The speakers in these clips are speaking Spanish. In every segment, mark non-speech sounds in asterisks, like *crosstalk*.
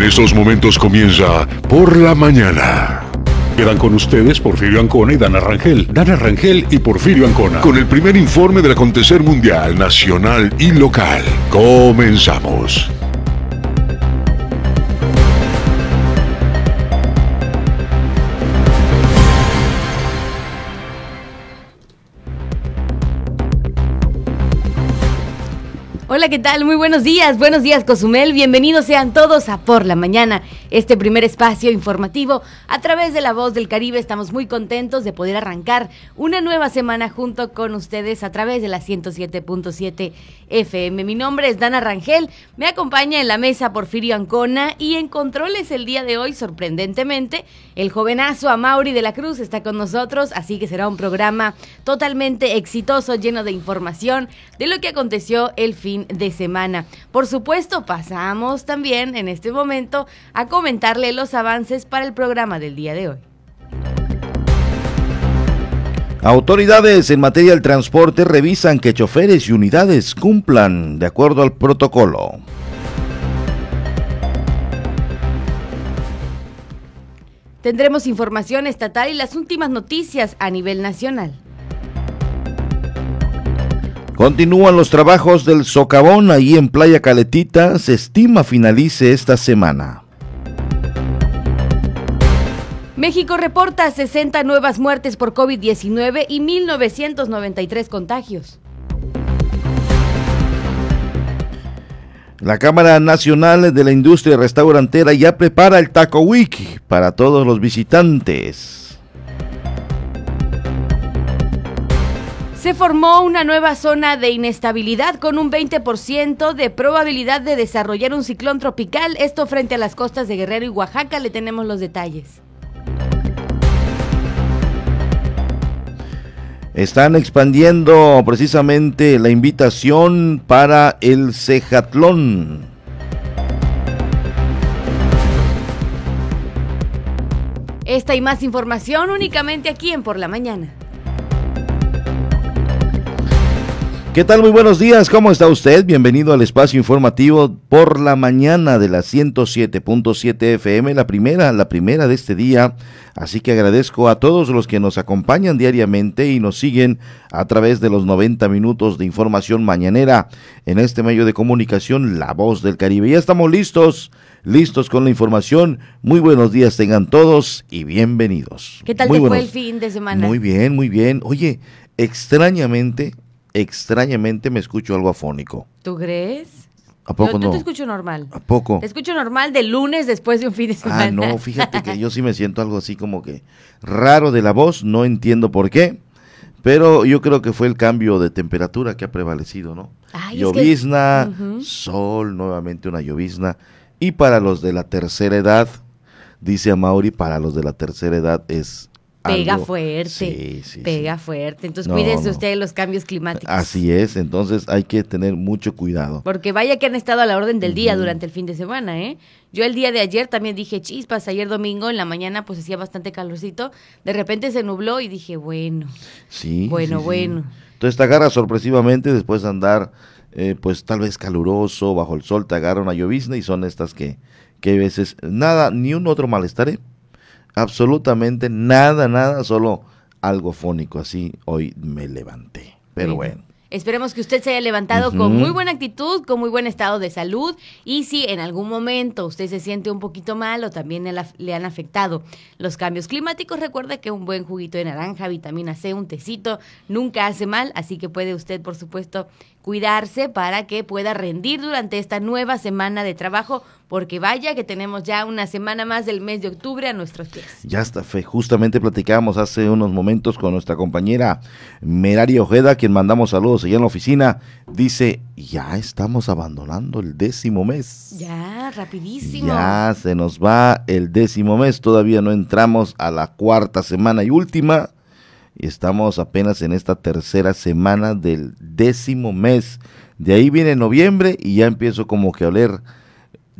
En estos momentos comienza Por la Mañana. Quedan con ustedes Porfirio Ancona y Dana Rangel. Dana Rangel y Porfirio Ancona. Con el primer informe del acontecer mundial, nacional y local. Comenzamos. ¿Qué tal? Muy buenos días, buenos días Cozumel, bienvenidos sean todos a Por la Mañana, este primer espacio informativo a través de La Voz del Caribe. Estamos muy contentos de poder arrancar una nueva semana junto con ustedes a través de la 107.7 FM. Mi nombre es Dana Rangel, me acompaña en la mesa Porfirio Ancona y en controles el día de hoy, sorprendentemente, el jovenazo Amauri de la Cruz está con nosotros, así que será un programa totalmente exitoso, lleno de información de lo que aconteció el fin de semana. Por supuesto, pasamos también en este momento a comentarle los avances para el programa del día de hoy. Autoridades en materia del transporte revisan que choferes y unidades cumplan de acuerdo al protocolo. Tendremos información estatal y las últimas noticias a nivel nacional. Continúan los trabajos del socavón ahí en Playa Caletita. Se estima finalice esta semana. México reporta 60 nuevas muertes por COVID-19 y 1.993 contagios. La Cámara Nacional de la Industria Restaurantera ya prepara el Taco Week para todos los visitantes. Se formó una nueva zona de inestabilidad con un 20% de probabilidad de desarrollar un ciclón tropical, esto frente a las costas de Guerrero y Oaxaca, le tenemos los detalles. Están expandiendo precisamente la invitación para el Cejatlón. Esta y más información únicamente aquí en Por la Mañana. ¿Qué tal? Muy buenos días, ¿cómo está usted? Bienvenido al espacio informativo por la mañana de la 107.7 FM, la primera, la primera de este día. Así que agradezco a todos los que nos acompañan diariamente y nos siguen a través de los 90 minutos de información mañanera en este medio de comunicación, La Voz del Caribe. Ya estamos listos, listos con la información. Muy buenos días tengan todos y bienvenidos. ¿Qué tal muy te buenos- fue el fin de semana? Muy bien, muy bien. Oye, extrañamente, extrañamente me escucho algo afónico. ¿Tú crees? ¿A poco yo, no? yo te escucho normal. ¿A poco? Te escucho normal de lunes después de un fin de semana. Ah, no, fíjate que yo sí me siento algo así como que raro de la voz, no entiendo por qué, pero yo creo que fue el cambio de temperatura que ha prevalecido, ¿no? Ay, es que- llovizna, sol, nuevamente una llovizna, y para los de la tercera edad, dice a Mauri, para los de la tercera edad es Pega algo- fuerte. Sí, sí, Pega sí. fuerte. Entonces No, cuídense no. usted de los cambios climáticos. Así es, entonces hay que tener mucho cuidado. Porque vaya que han estado a la orden del día durante el fin de semana, ¿eh? Yo el día de ayer también dije chispas, ayer domingo en la mañana pues hacía bastante calorcito, de repente se nubló y dije, bueno, Sí. Bueno, bueno. Entonces te agarra sorpresivamente después de andar, eh, pues tal vez caluroso, bajo el sol, te agarra una llovizna y son estas que, que a veces nada, ni un otro malestar, ¿eh? Absolutamente nada, nada, solo algo fónico. Así hoy me levanté. Pero bueno. Esperemos que usted se haya levantado con muy buena actitud, con muy buen estado de salud y si en algún momento usted se siente un poquito mal o también le, le han afectado los cambios climáticos, recuerde que un buen juguito de naranja, vitamina C, un tecito, nunca hace mal, así que puede usted, por supuesto, cuidarse para que pueda rendir durante esta nueva semana de trabajo, porque vaya que tenemos ya una semana más del mes de octubre a nuestros pies. Ya está, fe. Justamente platicábamos hace unos momentos con nuestra compañera Merari Ojeda, quien mandamos saludos allá en la oficina. Dice, ya estamos abandonando el décimo mes. Ya, rapidísimo. Ya se nos va el décimo mes, todavía no entramos a la cuarta semana y última. Y estamos apenas en esta tercera semana del décimo mes. De ahí viene noviembre y ya empiezo como que a oler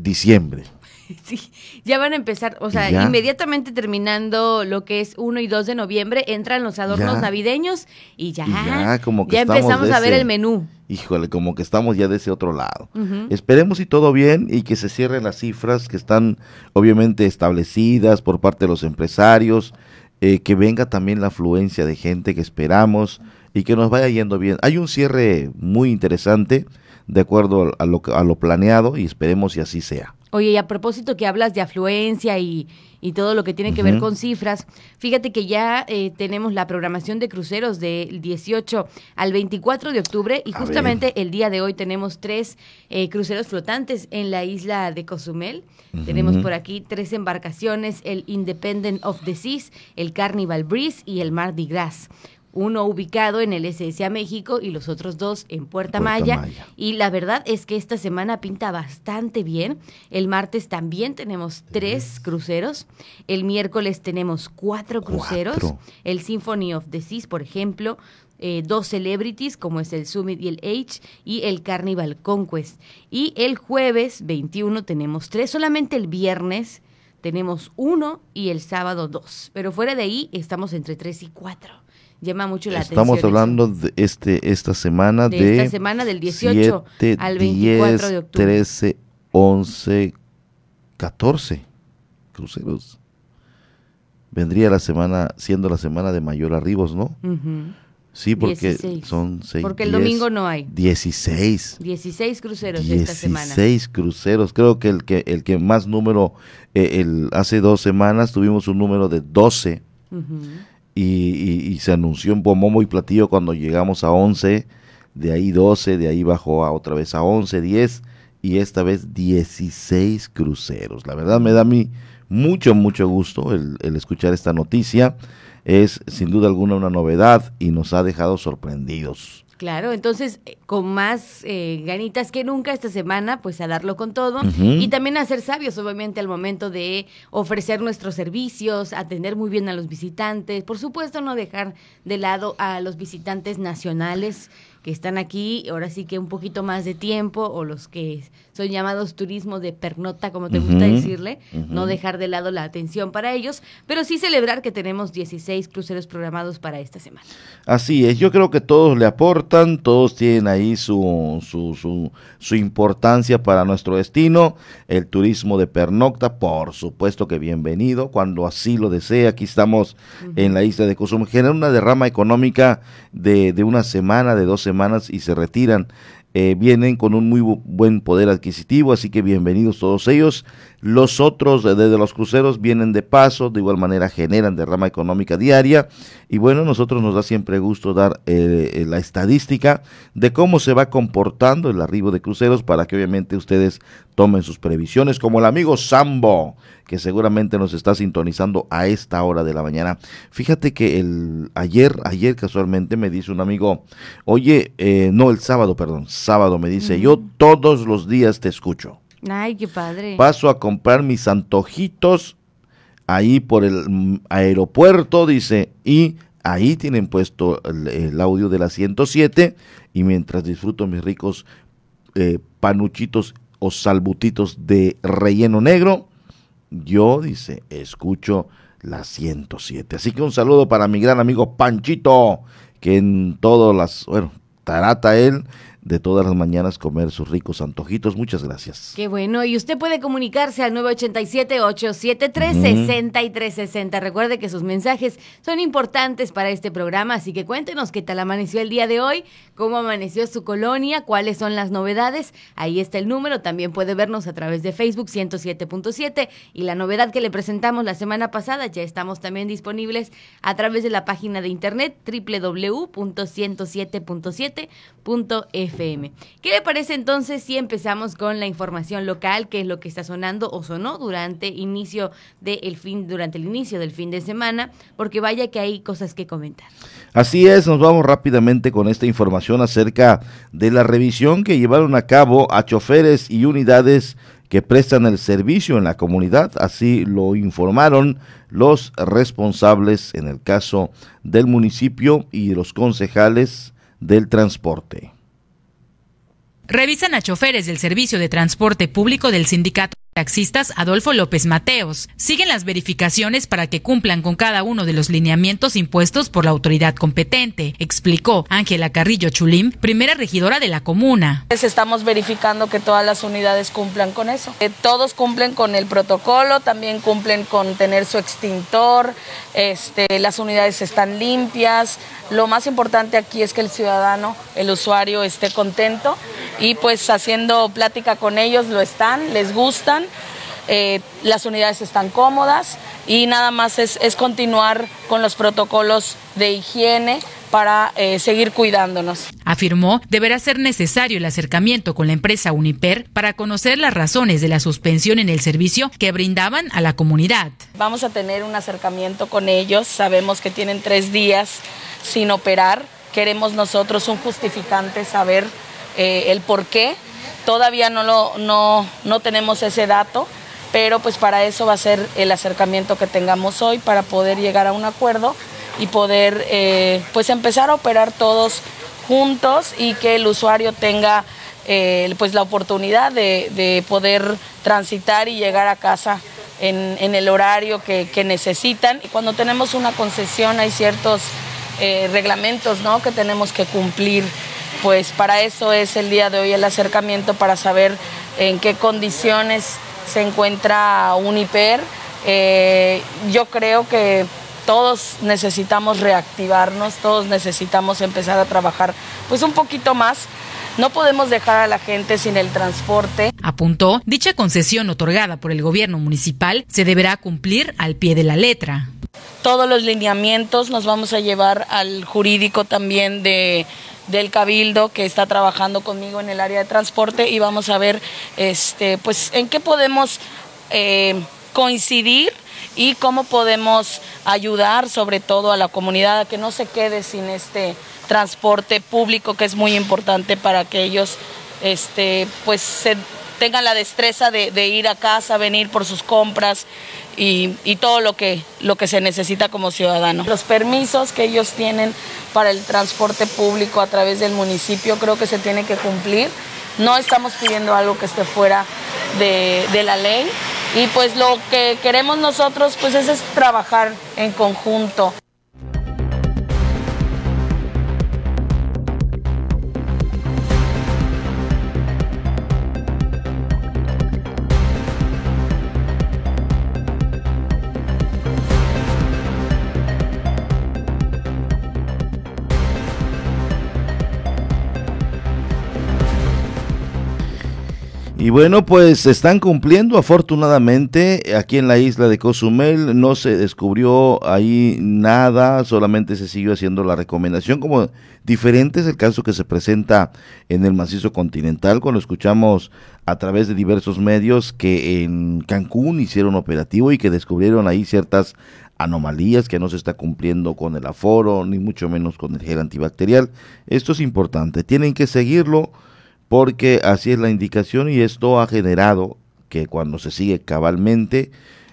diciembre. *laughs* Sí, ya van a empezar, o sea, inmediatamente terminando lo que es 1 y 2 de noviembre, entran los adornos navideños y ya, ya, como que ya empezamos a ver el menú. Híjole, como que estamos ya de ese otro lado. Esperemos y todo bien y que se cierren las cifras que están obviamente establecidas por parte de los empresarios, eh, que venga también la afluencia de gente que esperamos y que nos vaya yendo bien. Hay un cierre muy interesante de acuerdo a lo, a lo planeado y esperemos y así sea. Oye, y a propósito que hablas de afluencia y, todo lo que tiene que ver con cifras, fíjate que ya eh, tenemos la programación de cruceros del 18 al 24 de octubre y justamente el día de hoy tenemos tres eh, cruceros flotantes en la isla de Cozumel. Tenemos por aquí tres embarcaciones, el Independent of the Seas, el Carnival Breeze y el Mardi Gras uno ubicado en el SSA México y los otros dos en Puerta, Maya. Y la verdad es que esta semana pinta bastante bien. El martes también tenemos tres cruceros. El miércoles tenemos cuatro cruceros. El Symphony of the Seas, por ejemplo. Eh, dos celebrities como es el Summit y el H y el Carnival Conquest. Y el jueves 21 tenemos tres, solamente el viernes tenemos uno y el sábado dos. Pero fuera de ahí estamos entre tres y cuatro llama mucho la atención. Estamos hablando de este esta semana de, esta semana del 18 al 24 de octubre. 13, 11, 14 cruceros. Vendría la semana, siendo la semana de mayor arribos, ¿no? Sí, porque son seis. Porque el domingo no hay. 16. 16 cruceros esta semana. 16 cruceros. Creo que el que el que más número, eh, el, hace dos semanas tuvimos un número de 12 y, se anunció en Pomomo y Platillo cuando llegamos a 11, de ahí 12, de ahí bajó a otra vez a 11, 10 y esta vez 16 cruceros. La verdad me da a mí mucho, mucho gusto el escuchar esta noticia. Es sin duda alguna una novedad y nos ha dejado sorprendidos. Claro, entonces eh, con más eh, ganitas que nunca esta semana, pues a darlo con todo. Y también a ser sabios, obviamente, al momento de ofrecer nuestros servicios, atender muy bien a los visitantes, por supuesto no dejar de lado a los visitantes nacionales que están aquí, ahora sí que un poquito más de tiempo, o los que son llamados turismo de pernota, como te gusta decirle, no dejar de lado la atención para ellos, pero sí celebrar que tenemos 16 cruceros programados para esta semana. Así es, yo creo que todos le aportan, todos tienen ahí su, su, su, su importancia para nuestro destino, el turismo de pernocta, por supuesto que bienvenido, cuando así lo desee, aquí estamos en la isla de Cozumel, genera una derrama económica de, de una semana, de dos semanas y se retiran. Eh, vienen con un muy buen poder adquisitivo, así que bienvenidos todos ellos. Los otros desde los cruceros vienen de paso, de igual manera generan derrama económica diaria. Y bueno, nosotros nos da siempre gusto dar eh, eh, la estadística de cómo se va comportando el arribo de cruceros para que obviamente ustedes tomen sus previsiones, como el amigo Sambo, que seguramente nos está sintonizando a esta hora de la mañana. Fíjate que el ayer, ayer casualmente me dice un amigo, oye, eh, no el sábado, perdón, sábado me dice, yo todos los días te escucho. Ay, qué padre. Paso a comprar mis antojitos ahí por el mm, aeropuerto, dice, y ahí tienen puesto el, audio de la 107 y mientras disfruto mis ricos eh, panuchitos o salbutitos de relleno negro, yo, dice, escucho la 107. Así que un saludo para mi gran amigo Panchito, que en todas las, bueno, tarata él de todas las mañanas comer sus ricos antojitos. Muchas gracias. Qué bueno. Y usted puede comunicarse al 987-873-6360. Recuerde que sus mensajes son importantes para este programa, así que cuéntenos qué tal amaneció el día de hoy, cómo amaneció su colonia, cuáles son las novedades. Ahí está el número. También puede vernos a través de Facebook 107.7 y la novedad que le presentamos la semana pasada, ya estamos también disponibles a través de la página de internet www.107.7.f FM. ¿Qué le parece entonces si empezamos con la información local, qué es lo que está sonando o sonó durante inicio del fin, durante el inicio del fin de semana? Porque vaya que hay cosas que comentar. Así es, nos vamos rápidamente con esta información acerca de la revisión que llevaron a cabo a choferes y unidades que prestan el servicio en la comunidad, así lo informaron los responsables en el caso del municipio y los concejales del transporte revisan a choferes del Servicio de Transporte Público del Sindicato taxistas Adolfo López Mateos. Siguen las verificaciones para que cumplan con cada uno de los lineamientos impuestos por la autoridad competente, explicó Ángela Carrillo Chulim, primera regidora de la comuna. Estamos verificando que todas las unidades cumplan con eso. Que todos cumplen con el protocolo, también cumplen con tener su extintor, este, las unidades están limpias. Lo más importante aquí es que el ciudadano, el usuario esté contento y pues haciendo plática con ellos lo están, les gustan. Eh, las unidades están cómodas y nada más es, es continuar con los protocolos de higiene para eh, seguir cuidándonos. Afirmó deberá ser necesario el acercamiento con la empresa Uniper para conocer las razones de la suspensión en el servicio que brindaban a la comunidad. Vamos a tener un acercamiento con ellos, sabemos que tienen tres días sin operar, queremos nosotros un justificante, saber eh, el por qué, todavía no, lo, no, no tenemos ese dato pero pues para eso va a ser el acercamiento que tengamos hoy para poder llegar a un acuerdo y poder eh, pues empezar a operar todos juntos y que el usuario tenga eh, pues la oportunidad de, poder transitar y llegar a casa en, el horario que, necesitan. Y cuando tenemos una concesión hay ciertos eh, reglamentos ¿no? que tenemos que cumplir. Pues para eso es el día de hoy el acercamiento para saber en qué condiciones se encuentra un hiper. yo creo que todos necesitamos reactivarnos, todos necesitamos empezar a trabajar pues un poquito más. No podemos dejar a la gente sin el transporte. Apuntó, dicha concesión otorgada por el gobierno municipal se deberá cumplir al pie de la letra. Todos los lineamientos nos vamos a llevar al jurídico también de, del cabildo que está trabajando conmigo en el área de transporte y vamos a ver este pues en qué podemos eh, coincidir y cómo podemos ayudar sobre todo a la comunidad a que no se quede sin este transporte público que es muy importante para que ellos este, pues se tengan la destreza de, ir a casa, venir por sus compras y, y, todo lo que, lo que se necesita como ciudadano. Los permisos que ellos tienen para el transporte público a través del municipio creo que se tiene que cumplir. No estamos pidiendo algo que esté fuera de, de la ley, y pues lo que queremos nosotros pues es, es trabajar en conjunto. Y bueno, pues se están cumpliendo afortunadamente aquí en la isla de Cozumel. No se descubrió ahí nada, solamente se siguió haciendo la recomendación. Como diferente es el caso que se presenta en el macizo continental, cuando escuchamos a través de diversos medios que en Cancún hicieron operativo y que descubrieron ahí ciertas anomalías que no se está cumpliendo con el aforo, ni mucho menos con el gel antibacterial. Esto es importante, tienen que seguirlo porque así es la indicación y esto ha generado que cuando se sigue cabalmente,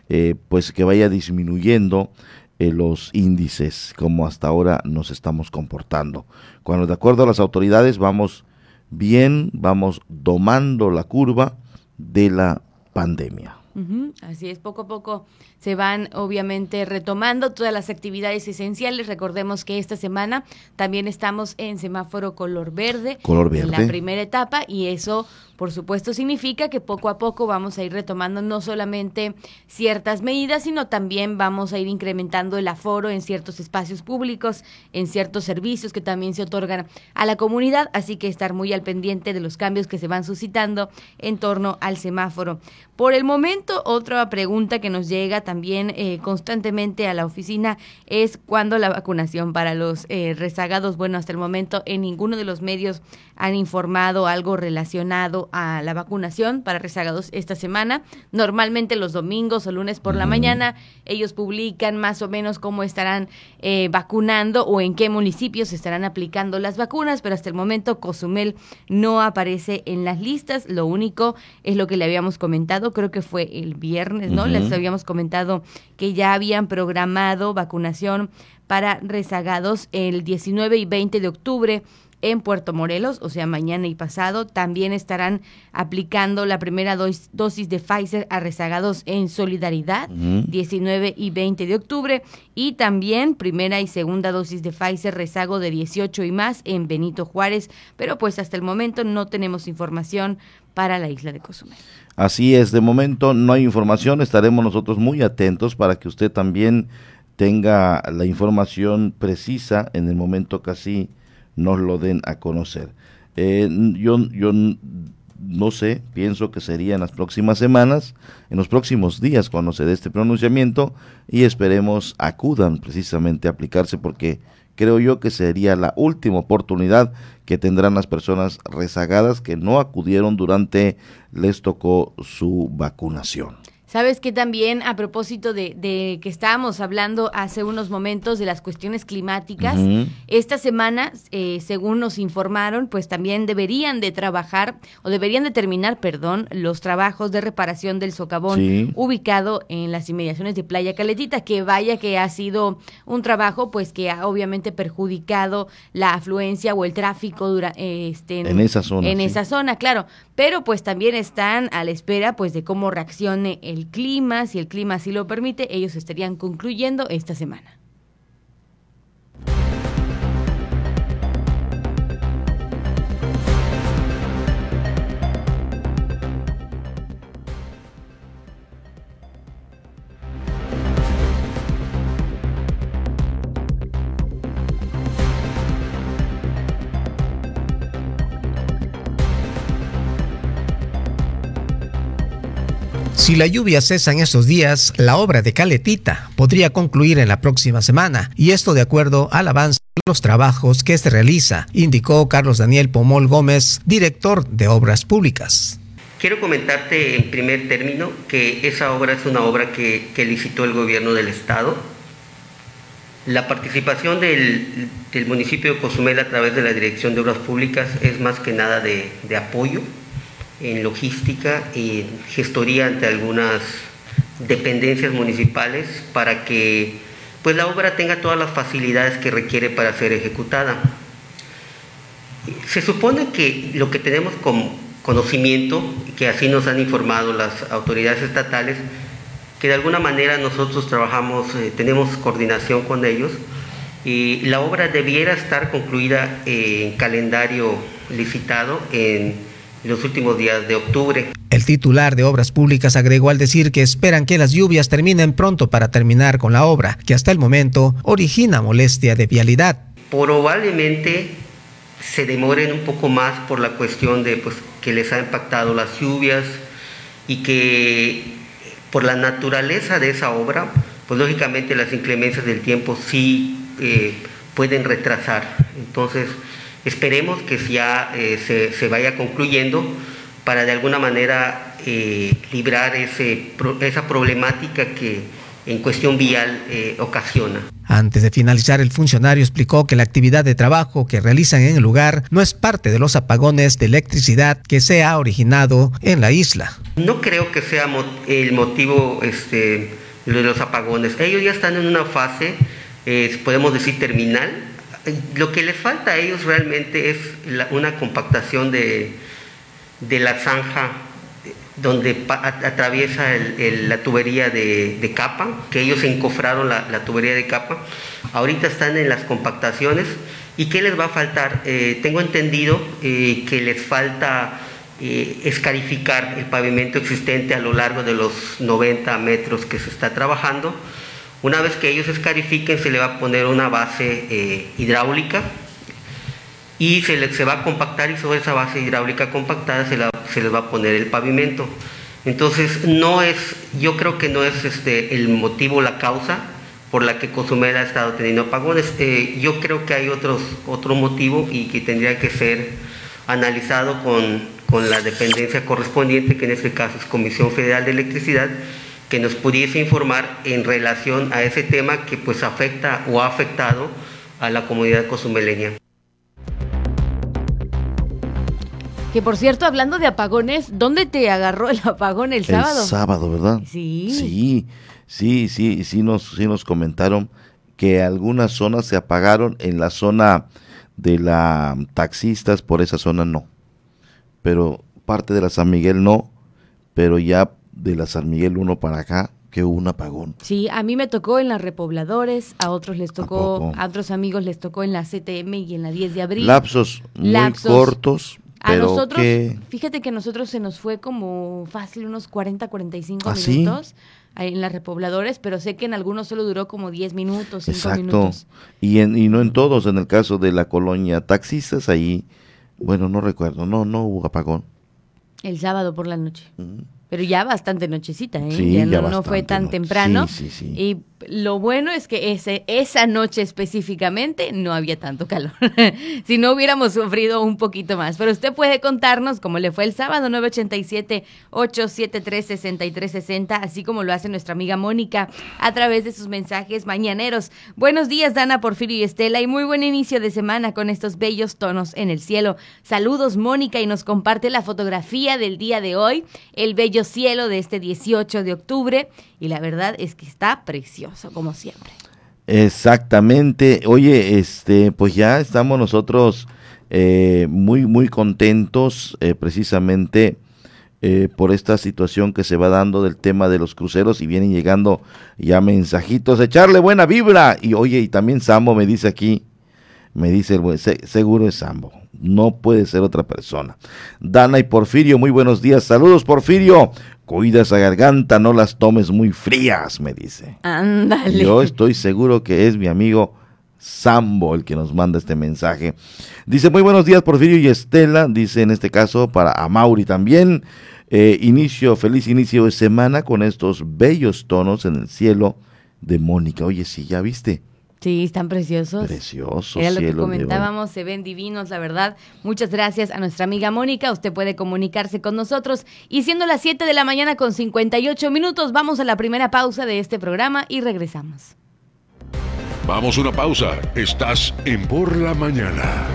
eh, pues que vaya disminuyendo eh, los índices como hasta ahora nos estamos comportando. Cuando de acuerdo a las autoridades vamos bien, vamos domando la curva de la pandemia. Así es, poco a poco se van obviamente retomando todas las actividades esenciales. Recordemos que esta semana también estamos en semáforo color verde, color verde. en la primera etapa y eso por supuesto significa que poco a poco vamos a ir retomando no solamente ciertas medidas, sino también vamos a ir incrementando el aforo en ciertos espacios públicos, en ciertos servicios que también se otorgan a la comunidad, así que estar muy al pendiente de los cambios que se van suscitando en torno al semáforo. Por el momento, otra pregunta que nos llega también eh, constantemente a la oficina es cuándo la vacunación para los eh, rezagados. Bueno, hasta el momento en ninguno de los medios han informado algo relacionado a la vacunación para rezagados esta semana. Normalmente los domingos o lunes por la mañana ellos publican más o menos cómo estarán eh, vacunando o en qué municipios estarán aplicando las vacunas, pero hasta el momento Cozumel no aparece en las listas. Lo único es lo que le habíamos comentado, creo que fue el viernes, ¿no? Les habíamos comentado que ya habían programado vacunación para rezagados el 19 y 20 de octubre en Puerto Morelos, o sea, mañana y pasado. También estarán aplicando la primera dosis de Pfizer a rezagados en Solidaridad, 19 y 20 de octubre. Y también primera y segunda dosis de Pfizer rezago de 18 y más en Benito Juárez. Pero pues hasta el momento no tenemos información para la isla de Cozumel. Así es, de momento no hay información, estaremos nosotros muy atentos para que usted también tenga la información precisa en el momento que así nos lo den a conocer. Eh, yo, yo no sé, pienso que sería en las próximas semanas, en los próximos días cuando se dé este pronunciamiento y esperemos acudan precisamente a aplicarse porque creo yo que sería la última oportunidad que tendrán las personas rezagadas que no acudieron durante les tocó su vacunación. Sabes que también a propósito de, que estábamos hablando hace unos momentos de las cuestiones climáticas, esta semana, eh, según nos informaron, pues también deberían de trabajar o deberían de terminar, perdón, los trabajos de reparación del socavón ubicado en las inmediaciones de Playa Caletita, que vaya que ha sido un trabajo pues que ha obviamente perjudicado la afluencia o el tráfico dura, este, en, esa zona. En esa zona, claro, pero pues también están a la espera pues de cómo reaccione el el clima, si el clima así lo permite, ellos estarían concluyendo esta semana. Si la lluvia cesa en estos días, la obra de Caletita podría concluir en la próxima semana, y esto de acuerdo al avance de los trabajos que se realiza, indicó Carlos Daniel Pomol Gómez, director de Obras Públicas. Quiero comentarte en primer término que esa obra es una obra que, licitó el gobierno del estado. La participación del, municipio de Cozumel a través de la Dirección de Obras Públicas es más que nada de apoyo en logística y gestoría ante algunas dependencias municipales para que pues la obra tenga todas las facilidades que requiere para ser ejecutada. Se supone que lo que tenemos como conocimiento, que así nos han informado las autoridades estatales, que de alguna manera nosotros trabajamos, eh, tenemos coordinación con ellos, y la obra debiera estar concluida en calendario licitado en los últimos días de octubre. El titular de Obras Públicas agregó al decir que esperan que las lluvias terminen pronto para terminar con la obra, que hasta el momento origina molestia de vialidad. Probablemente se demoren un poco más por la cuestión de pues, que les ha impactado las lluvias y que por la naturaleza de esa obra, pues lógicamente las inclemencias del tiempo sí eh, pueden retrasar. Entonces, Esperemos que ya eh, se, vaya concluyendo para de alguna manera eh, librar ese, esa problemática que en cuestión vial eh, ocasiona. Antes de finalizar, el funcionario explicó que la actividad de trabajo que realizan en el lugar no es parte de los apagones de electricidad que se ha originado en la isla. No creo que sea el motivo este, de los apagones. Ellos ya están en una fase, podemos decir, terminal lo que les falta a ellos realmente es una compactación de, la zanja donde atraviesa la tubería de, capa, que ellos encofraron la, tubería de capa. Ahorita están en las compactaciones. ¿Y qué les va a faltar? Eh, tengo entendido eh, que les falta eh, escarificar el pavimento existente a lo largo de los 90 metros que se está trabajando una vez que ellos escarifiquen, se le va a poner una base eh, hidráulica y se, se va a compactar y sobre esa base hidráulica compactada se, se les va a poner el pavimento. Entonces, no es, yo creo que no es este, el motivo, la causa por la que Cozumel ha estado teniendo apagones. Eh, yo creo que hay otros, otro motivo y que tendría que ser analizado con, con la dependencia correspondiente, que en este caso es Comisión Federal de Electricidad, que nos pudiese informar en relación a ese tema que pues afecta o ha afectado a la comunidad cozumeleña. Que por cierto, hablando de apagones, ¿dónde te agarró el apagón el sábado? El sábado, ¿verdad? Sí. Sí, sí, sí, sí nos, sí nos comentaron que algunas zonas se apagaron en la zona de la taxistas por esa zona no. Pero parte de la San Miguel no, pero ya de la San Miguel 1 para acá que hubo un apagón. Sí, a mí me tocó en las repobladores, a otros les tocó, a, otros amigos les tocó en la CTM y en la 10 de abril. Lapsos muy cortos. A nosotros, fíjate que a nosotros se nos fue como fácil unos 40, 45 ¿Ah, minutos en las repobladores, pero sé que en algunos solo duró como 10 minutos, 5 Exacto. minutos. Y, en, y no en todos, en el caso de la colonia taxistas, ahí, bueno, no recuerdo, no, no hubo apagón. El sábado por la noche. Pero ya bastante nochecita, ¿eh? ya, no, fue tan temprano. Sí, sí, y lo bueno es que ese, esa noche específicamente no había tanto calor. *laughs* si no hubiéramos sufrido un poquito más. Pero usted puede contarnos cómo le fue el sábado 987-873-6360, así como lo hace nuestra amiga Mónica a través de sus mensajes mañaneros. Buenos días, Dana, Porfirio y Estela, y muy buen inicio de semana con estos bellos tonos en el cielo. Saludos, Mónica, y nos comparte la fotografía del día de hoy, el bello cielo de este 18 de octubre, y la verdad es que está precioso como siempre. Exactamente. Oye, este, pues ya estamos nosotros eh, muy, muy contentos eh, precisamente eh, por esta situación que se va dando del tema de los cruceros y vienen llegando ya mensajitos, echarle buena vibra. Y oye, y también Sambo me dice aquí, me dice el seguro es Sambo, no puede ser otra persona. Dana y Porfirio, muy buenos días, saludos Porfirio, Cuida esa garganta, no las tomes muy frías, me dice. Ándale. Yo estoy seguro que es mi amigo Sambo el que nos manda este mensaje. Dice, muy buenos días, Porfirio y Estela. Dice en este caso para Amauri también. Eh, inicio, feliz inicio de semana con estos bellos tonos en el cielo de Mónica. Oye, sí, ya viste. Sí, están preciosos. Preciosos. Era lo que comentábamos, se ven divinos, la verdad. Muchas gracias a nuestra amiga Mónica. Usted puede comunicarse con nosotros. Y siendo las 7 de la mañana con 58 minutos, vamos a la primera pausa de este programa y regresamos. Vamos a una pausa. Estás en Por la Mañana.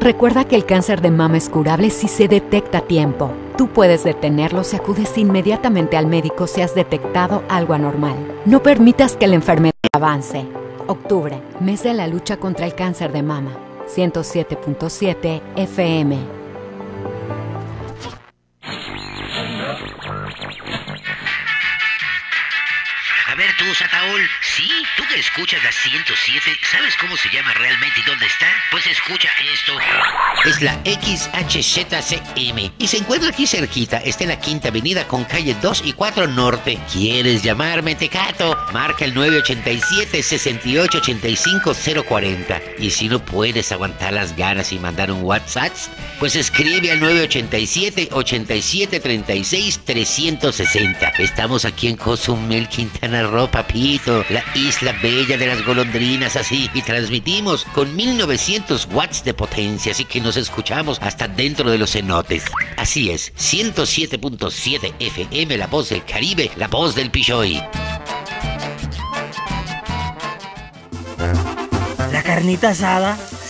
Recuerda que el cáncer de mama es curable si se detecta a tiempo. Tú puedes detenerlo si acudes inmediatamente al médico si has detectado algo anormal. No permitas que la enfermedad avance. Octubre, mes de la lucha contra el cáncer de mama. 107.7 FM. Sataol, sí, tú que escuchas la 107, ¿sabes cómo se llama realmente y dónde está? Pues escucha esto. Es la XHZCM y se encuentra aquí cerquita, está en la Quinta Avenida con calle 2 y 4 Norte. ¿Quieres llamarme Tecato? Marca el 987 6885 040. Y si no puedes aguantar las ganas y mandar un WhatsApp, pues escribe al 987 87 36 360. Estamos aquí en Cozumel, Quintana Roo, la isla bella de las golondrinas, así, y transmitimos con 1900 watts de potencia, así que nos escuchamos hasta dentro de los cenotes. Así es, 107.7 FM, la voz del Caribe, la voz del Pichoy. La carnita asada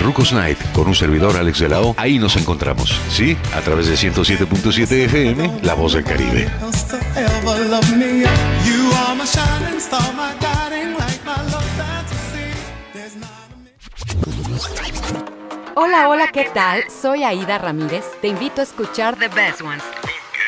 Rucos Night, con un servidor Alex de la O. Ahí nos encontramos, ¿sí? A través de 107.7 FM, La Voz del Caribe. Hola, hola, ¿qué tal? Soy Aida Ramírez. Te invito a escuchar The Best Ones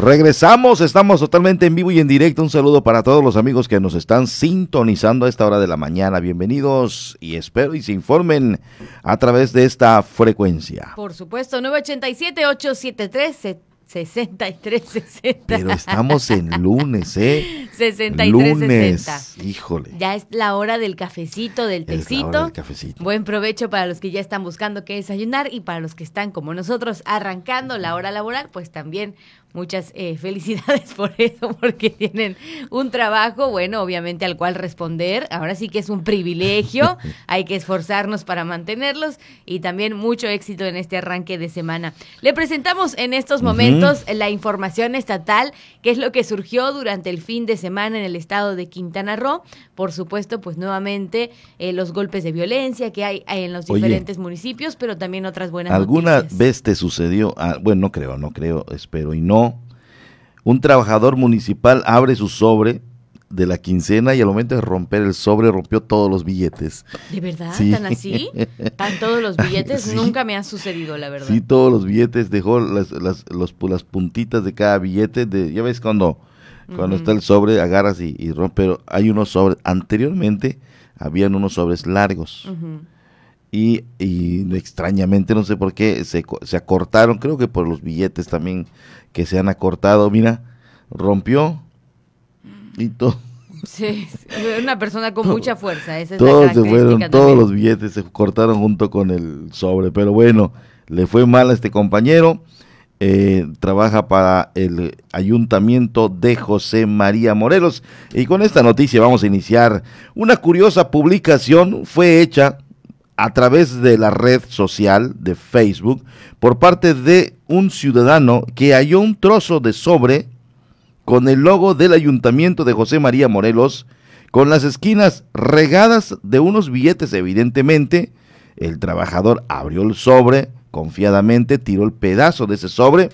Regresamos, estamos totalmente en vivo y en directo. Un saludo para todos los amigos que nos están sintonizando a esta hora de la mañana. Bienvenidos y espero y se informen a través de esta frecuencia. Por supuesto, 987-873. 6360. Pero estamos en lunes, ¿eh? 6360. Lunes. Híjole. Ya es la hora del cafecito, del tecito. Es la hora del cafecito. Buen provecho para los que ya están buscando qué desayunar y para los que están como nosotros arrancando la hora laboral, pues también muchas eh, *laughs* felicidades por eso, porque tienen un trabajo, bueno, obviamente al cual responder. Ahora sí que es un privilegio, *laughs* hay que esforzarnos para mantenerlos y también mucho éxito en este arranque de semana. Le presentamos en estos momentos la información estatal, que es lo que surgió durante el fin de semana en el estado de Quintana Roo. Por supuesto, pues nuevamente eh, los golpes de violencia que hay, en los diferentes municipios, pero también otras buenas ¿Alguna vez te sucedió? Ah, bueno, no creo, no creo, espero y no un trabajador municipal abre su sobre de la quincena y al momento de romper el sobre rompió todos los billetes. ¿De verdad? ¿Tan así? ¿Tan todos los *laughs* billetes? Nunca me ha sucedido, la verdad. Sí, todos los billetes, dejó las, las, los, las puntitas de cada billete. De, ya ves cuando, cuando está el sobre, agarras y, y rompe, pero hay unos sobres. Anteriormente habían unos sobres largos. Y, y, extrañamente, no sé por qué, se, se acortaron, creo que por los billetes también que se han acortado, mira, rompió y todo. *laughs* Sí, una persona con mucha fuerza, esa es todos la se fueron, todos los billetes se cortaron junto con el sobre, pero bueno, le fue mal a este compañero. Eh, trabaja para el ayuntamiento de José María Morelos. Y con esta noticia vamos a iniciar. Una curiosa publicación fue hecha a través de la red social de Facebook por parte de un ciudadano que halló un trozo de sobre con el logo del ayuntamiento de José María Morelos, con las esquinas regadas de unos billetes evidentemente. El trabajador abrió el sobre, confiadamente tiró el pedazo de ese sobre,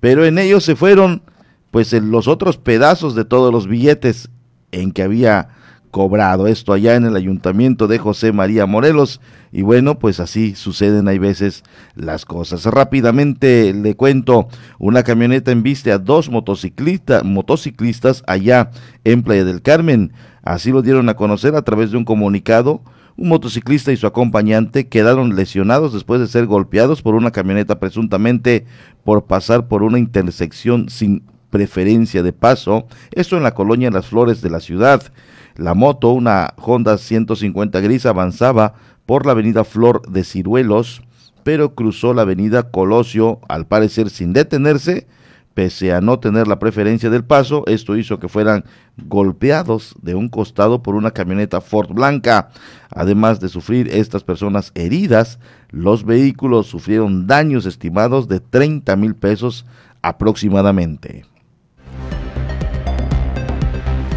pero en ellos se fueron pues los otros pedazos de todos los billetes en que había cobrado. Esto allá en el ayuntamiento de José María Morelos. Y bueno, pues así suceden hay veces las cosas. Rápidamente le cuento, una camioneta embiste a dos motociclistas, motociclistas allá en Playa del Carmen. Así lo dieron a conocer a través de un comunicado. Un motociclista y su acompañante quedaron lesionados después de ser golpeados por una camioneta presuntamente por pasar por una intersección sin preferencia de paso, esto en la colonia Las Flores de la ciudad. La moto, una Honda 150 gris, avanzaba por la avenida Flor de Ciruelos, pero cruzó la avenida Colosio, al parecer sin detenerse, pese a no tener la preferencia del paso, esto hizo que fueran golpeados de un costado por una camioneta Ford blanca. Además de sufrir estas personas heridas, los vehículos sufrieron daños estimados de 30 mil pesos aproximadamente.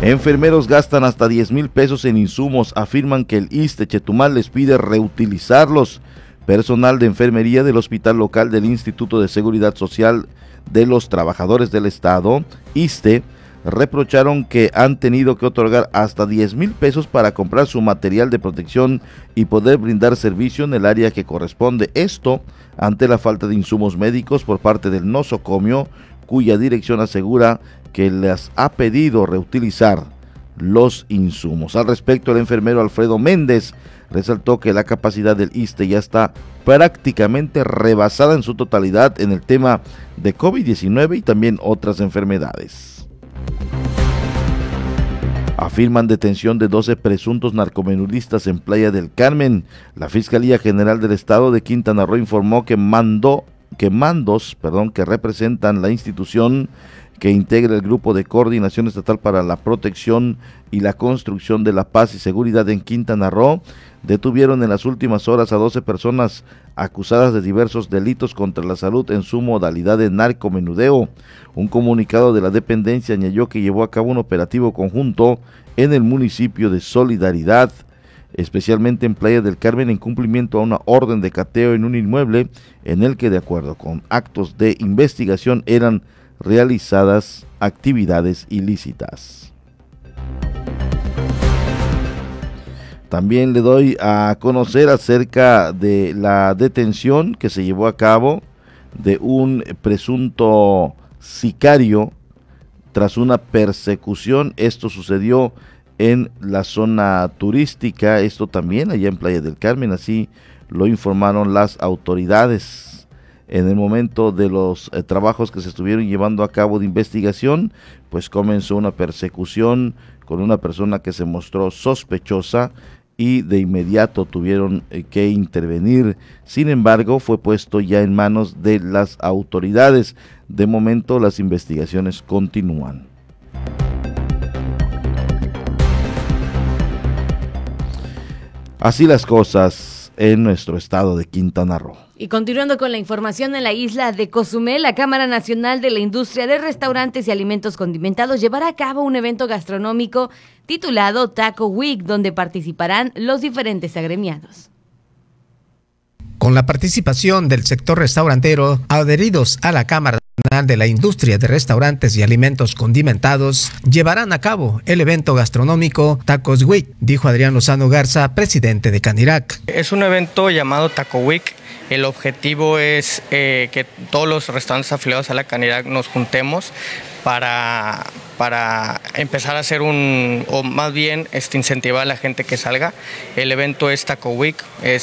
Enfermeros gastan hasta 10 mil pesos en insumos, afirman que el ISTE Chetumal les pide reutilizarlos. Personal de enfermería del hospital local del Instituto de Seguridad Social de los Trabajadores del Estado, ISTE, reprocharon que han tenido que otorgar hasta 10 mil pesos para comprar su material de protección y poder brindar servicio en el área que corresponde. Esto ante la falta de insumos médicos por parte del nosocomio, cuya dirección asegura que les ha pedido reutilizar los insumos. Al respecto, el enfermero Alfredo Méndez resaltó que la capacidad del ISTE ya está prácticamente rebasada en su totalidad en el tema de COVID-19 y también otras enfermedades. Afirman detención de 12 presuntos narcomenudistas en Playa del Carmen. La Fiscalía General del Estado de Quintana Roo informó que mandó que mandos, perdón, que representan la institución que integra el Grupo de Coordinación Estatal para la Protección y la Construcción de la Paz y Seguridad en Quintana Roo, detuvieron en las últimas horas a 12 personas acusadas de diversos delitos contra la salud en su modalidad de narcomenudeo. Un comunicado de la dependencia añadió que llevó a cabo un operativo conjunto en el municipio de Solidaridad, especialmente en Playa del Carmen, en cumplimiento a una orden de cateo en un inmueble en el que, de acuerdo con actos de investigación, eran realizadas actividades ilícitas. También le doy a conocer acerca de la detención que se llevó a cabo de un presunto sicario tras una persecución. Esto sucedió en la zona turística, esto también allá en Playa del Carmen, así lo informaron las autoridades en el momento de los eh, trabajos que se estuvieron llevando a cabo de investigación, pues comenzó una persecución con una persona que se mostró sospechosa y de inmediato tuvieron eh, que intervenir. Sin embargo, fue puesto ya en manos de las autoridades. De momento las investigaciones continúan. Así las cosas en nuestro estado de Quintana Roo. Y continuando con la información en la isla de Cozumel, la Cámara Nacional de la Industria de Restaurantes y Alimentos Condimentados llevará a cabo un evento gastronómico titulado Taco Week, donde participarán los diferentes agremiados. Con la participación del sector restaurantero, adheridos a la Cámara Nacional de la Industria de Restaurantes y Alimentos Condimentados, llevarán a cabo el evento gastronómico Tacos Week, dijo Adrián Lozano Garza, presidente de Canirac. Es un evento llamado Taco Week el objetivo es eh, que todos los restaurantes afiliados a la Canidad nos juntemos para, para empezar a hacer un, o más bien este, incentivar a la gente que salga. El evento es Taco Week, es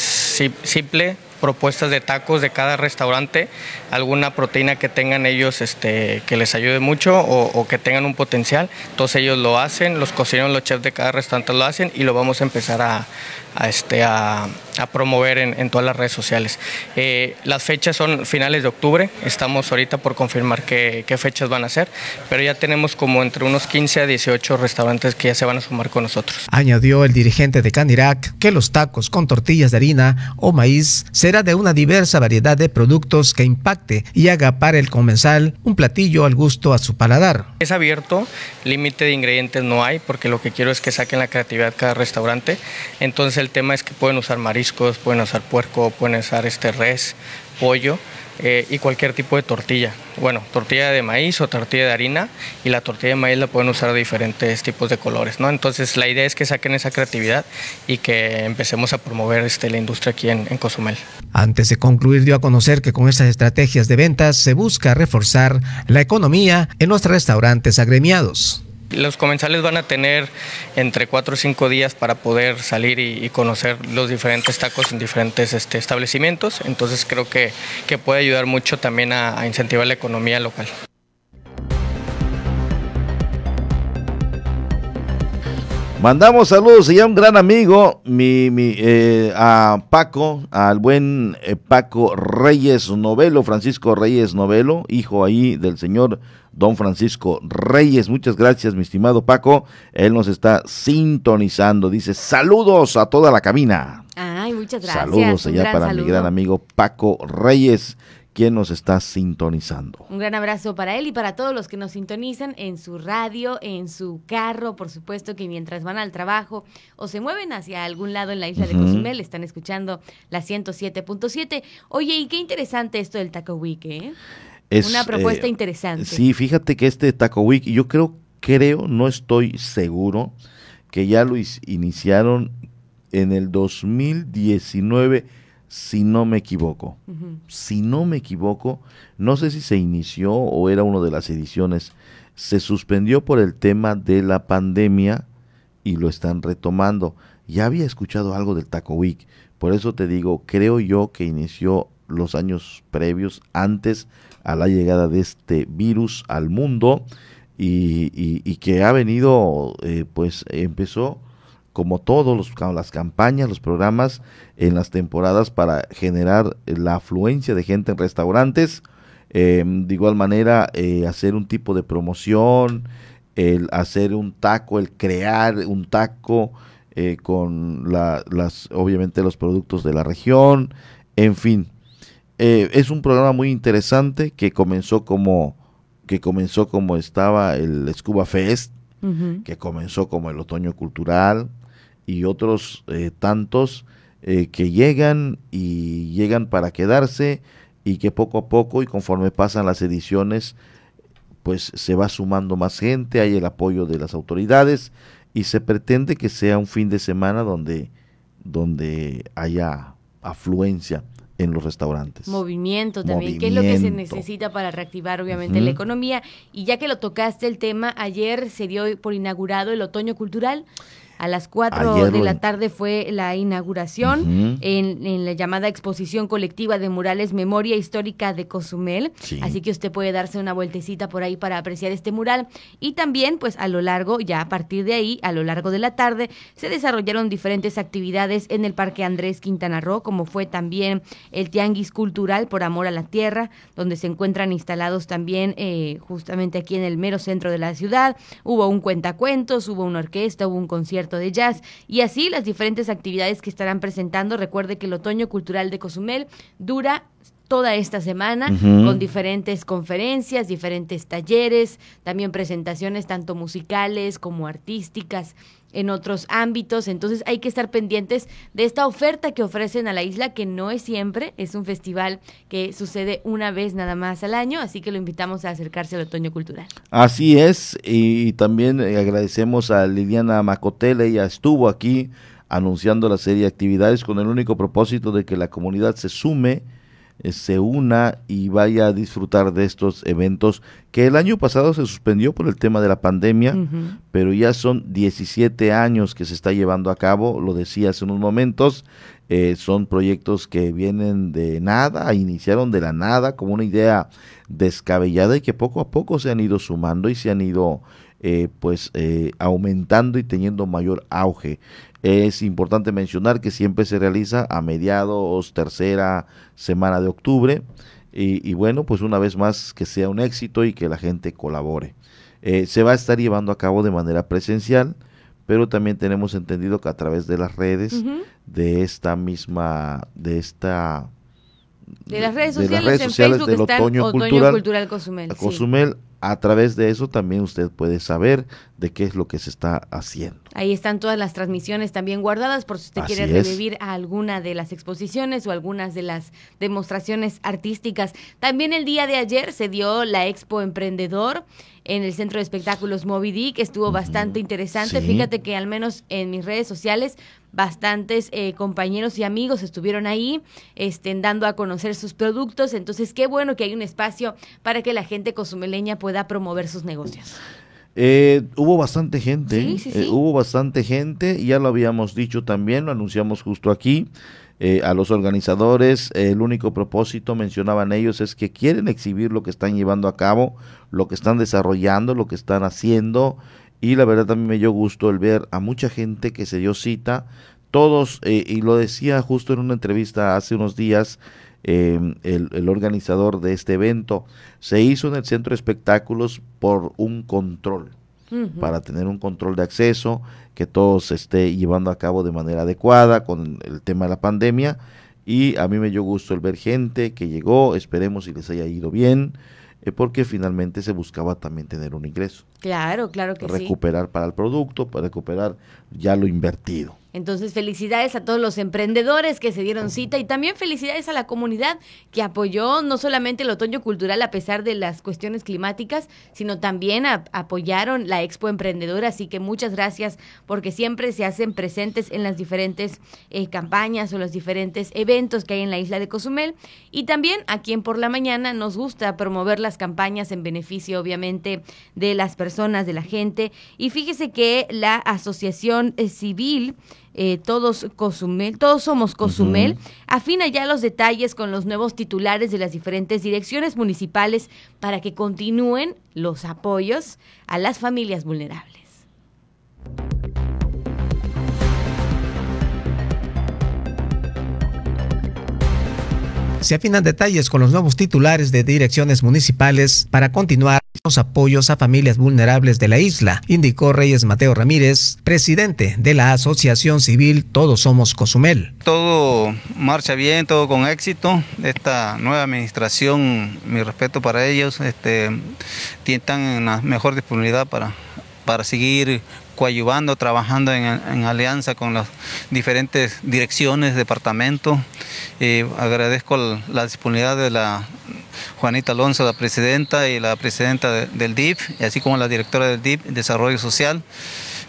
simple, propuestas de tacos de cada restaurante, alguna proteína que tengan ellos este, que les ayude mucho o, que tengan un potencial. Todos ellos lo hacen, los cocineros, los chefs de cada restaurante lo hacen y lo vamos a empezar a, este, a, promover en, todas las redes sociales. Eh, las fechas son finales de octubre, estamos ahorita por confirmar qué, qué, fechas van a ser, pero ya tenemos como entre unos 15 a 18 restaurantes que ya se van a sumar con nosotros. Añadió el dirigente de Canirac que los tacos con tortillas de harina o maíz se de una diversa variedad de productos que impacte y haga para el comensal un platillo al gusto a su paladar. Es abierto, límite de ingredientes no hay, porque lo que quiero es que saquen la creatividad cada restaurante. Entonces el tema es que pueden usar mariscos, pueden usar puerco, pueden usar este res, pollo eh, y cualquier tipo de tortilla. Bueno, tortilla de maíz o tortilla de harina y la tortilla de maíz la pueden usar de diferentes tipos de colores, ¿no? Entonces la idea es que saquen esa creatividad y que empecemos a promover este, la industria aquí en, en Cozumel. Antes de concluir dio a conocer que con estas estrategias de ventas se busca reforzar la economía en los restaurantes agremiados. Los comensales van a tener entre cuatro o cinco días para poder salir y, conocer los diferentes tacos en diferentes este, establecimientos, entonces creo que, puede ayudar mucho también a, incentivar la economía local. Mandamos saludos y a un gran amigo, mi, eh, a Paco, al buen eh, Paco Reyes Novelo, Francisco Reyes Novelo, hijo ahí del señor don Francisco Reyes. Muchas gracias, mi estimado Paco. Él nos está sintonizando. Dice saludos a toda la cabina. Ay, muchas gracias. Saludos allá para mi gran amigo Paco Reyes quien nos está sintonizando. Un gran abrazo para él y para todos los que nos sintonizan en su radio, en su carro, por supuesto que mientras van al trabajo o se mueven hacia algún lado en la isla de Cozumel, están escuchando la 107.7. Oye, y qué interesante esto del Taco Week, ¿eh? Es, Una propuesta eh, interesante. Sí, fíjate que este Taco Week, yo creo, creo, no estoy seguro, que ya lo iniciaron en el 2019, si no me equivoco. Si no me equivoco, no sé si se inició o era una de las ediciones, se suspendió por el tema de la pandemia y lo están retomando. Ya había escuchado algo del Taco Week, por eso te digo, creo yo que inició los años previos, antes a la llegada de este virus al mundo y, que ha venido, eh, pues empezó como todos las campañas, los programas en las temporadas para generar la afluencia de gente en restaurantes. Em, de igual manera, eh, hacer un tipo de promoción, el hacer un taco, el crear un taco eh, con las, obviamente los productos de la región, en fin. Eh, es un programa muy interesante que comenzó como que comenzó como estaba el Scuba Fest, que comenzó como el Otoño Cultural y otros eh, tantos que llegan y llegan para quedarse y que poco a poco y conforme pasan las ediciones pues se va sumando más gente, hay el apoyo de las autoridades y se pretende que sea un fin de semana donde, donde haya afluencia en los restaurantes. Movimiento también, que es lo que se necesita para reactivar obviamente la economía. Y ya que lo tocaste el tema, ayer se dio por inaugurado el Otoño Cultural. A las 4 de la tarde fue la inauguración en, la llamada exposición colectiva de murales Memoria Histórica de Cozumel. Así que usted puede darse una vueltecita por ahí para apreciar este mural. Y también, pues a lo largo, ya a partir de ahí, a lo largo de la tarde, se desarrollaron diferentes actividades en el Parque Andrés Quintana Roo, como fue también el Tianguis Cultural por Amor a la Tierra, donde se encuentran instalados también eh, justamente aquí en el mero centro de la ciudad. Hubo un cuentacuentos, hubo una orquesta, hubo un concierto de jazz y así las diferentes actividades que estarán presentando. Recuerde que el Otoño Cultural de Cozumel dura toda esta semana con diferentes conferencias, diferentes talleres, también presentaciones tanto musicales como artísticas en otros ámbitos. Entonces hay que estar pendientes de esta oferta que ofrecen a la isla, que no es siempre, es un festival que sucede una vez nada más al año, así que lo invitamos a acercarse al otoño cultural. Así es, y también eh, agradecemos a Liliana Macotela, ella estuvo aquí anunciando la serie de actividades con el único propósito de que la comunidad se sume se una y vaya a disfrutar de estos eventos que el año pasado se suspendió por el tema de la pandemia, pero ya son 17 años que se está llevando a cabo, lo decía hace unos momentos, eh, son proyectos que vienen de nada, iniciaron de la nada como una idea descabellada y que poco a poco se han ido sumando y se han ido eh, pues aumentando y teniendo mayor auge. Es importante mencionar que siempre se realiza a mediados, tercera semana de octubre. Y, bueno, pues una vez más que sea un éxito y que la gente colabore. Eh, se va a estar llevando a cabo de manera presencial, pero también tenemos entendido que a través de las redes de esta misma, de esta de las redes sociales, en Facebook del Otoño, Cultural, Cozumel a través de eso también usted puede saber de qué es lo que se está haciendo. Ahí están todas las transmisiones también guardadas por si usted quiere revivir alguna de las exposiciones o algunas de las demostraciones artísticas. También el día de ayer se dio la Expo Emprendedor en el Centro de Espectáculos Moby que estuvo bastante interesante. Fíjate que al menos en mis redes sociales bastantes eh, compañeros y amigos estuvieron ahí estén dando a conocer sus productos. Entonces, qué bueno que hay un espacio para que la gente cozumeleña pueda promover sus negocios. Eh, hubo bastante gente, eh, hubo bastante gente, ya lo habíamos dicho también, lo anunciamos justo aquí. a los organizadores, el único propósito, mencionaban ellos, es que quieren exhibir lo que están llevando a cabo, lo que están desarrollando, lo que están haciendo, y la verdad también me dio gusto el ver a mucha gente que se dio cita, todos, eh, y lo decía justo en una entrevista hace unos días, em, el, organizador de este evento, se hizo en el centro de espectáculos por un control, para tener un control de acceso, que todo se esté llevando a cabo de manera adecuada con el tema de la pandemia. Y a mí me dio gusto el ver gente que llegó, esperemos y les haya ido bien, eh, porque finalmente se buscaba también tener un ingreso. Claro, claro que sí. Recuperar para el producto, para recuperar ya lo invertido. Entonces, felicidades a todos los emprendedores que se dieron cita y también felicidades a la comunidad que apoyó no solamente el otoño cultural a pesar de las cuestiones climáticas, sino también apoyaron la Expo Emprendedora. Así que muchas gracias porque siempre se hacen presentes en las diferentes eh, campañas o los diferentes eventos que hay en la isla de Cozumel. Y también aquí en Por la Mañana nos gusta promover las campañas en beneficio, obviamente, de las personas, de la gente. Y fíjese que la Asociación eh, Civil eh, todos Cozumel, todos somos Cozumel, afina ya los detalles con los nuevos titulares de las diferentes direcciones municipales para que continúen los apoyos a las familias vulnerables. Se afinan detalles con los nuevos titulares de direcciones municipales para continuar los apoyos a familias vulnerables de la isla, indicó Reyes Mateo Ramírez, presidente de la Asociación Civil Todos Somos Cozumel. Todo marcha bien, todo con éxito. Esta nueva administración, mi respeto para ellos, este, están en la mejor disponibilidad para, para seguir coayuvando, trabajando en, alianza con las diferentes direcciones, departamentos. Eh, agradezco la disponibilidad de la Juanita Alonso, la presidenta y la presidenta del DIF, así como la directora del DIF, Desarrollo Social,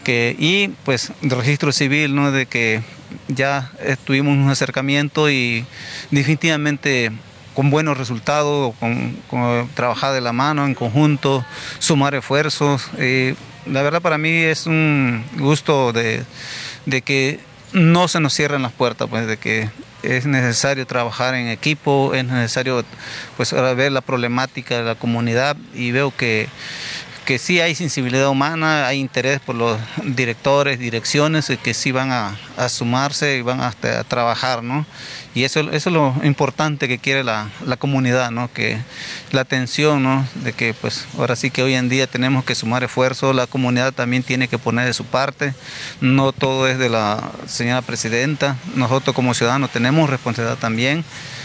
y pues el registro civil, ¿no? de que ya tuvimos un acercamiento y definitivamente con buenos resultados, con, trabajar de la mano en conjunto, sumar esfuerzos. Eh, la verdad para mí es un gusto de, de que no se nos cierren las puertas, pues de que es necesario trabajar en equipo, es necesario pues ver la problemática de la comunidad y veo que que sí hay sensibilidad humana, hay interés por los directores, direcciones que sí van a, sumarse y van a, trabajar, ¿no? Y eso, eso es lo importante que quiere la, comunidad, ¿no? Que la atención, ¿no? De que pues ahora sí que hoy en día tenemos que sumar esfuerzos, la comunidad también tiene que poner de su parte, no todo es de la señora presidenta, nosotros como ciudadanos tenemos responsabilidad también.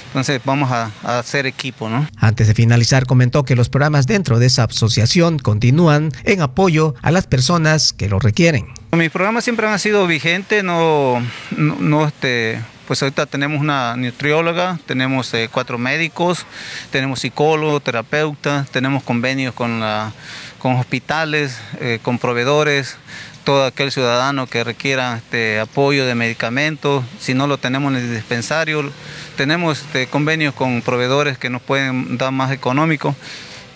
Entonces vamos a, hacer equipo, ¿no? Antes de finalizar, comentó que los programas dentro de esa asociación continúan en apoyo a las personas que lo requieren. Mis programas siempre han sido vigentes, no, no, este, pues ahorita tenemos una nutrióloga, tenemos eh, cuatro médicos, tenemos psicólogos, terapeutas, tenemos convenios con, la, con hospitales, eh, con proveedores, todo aquel ciudadano que requiera este, apoyo de medicamentos, si no lo tenemos en el dispensario, tenemos este, convenios con proveedores que nos pueden dar más económico,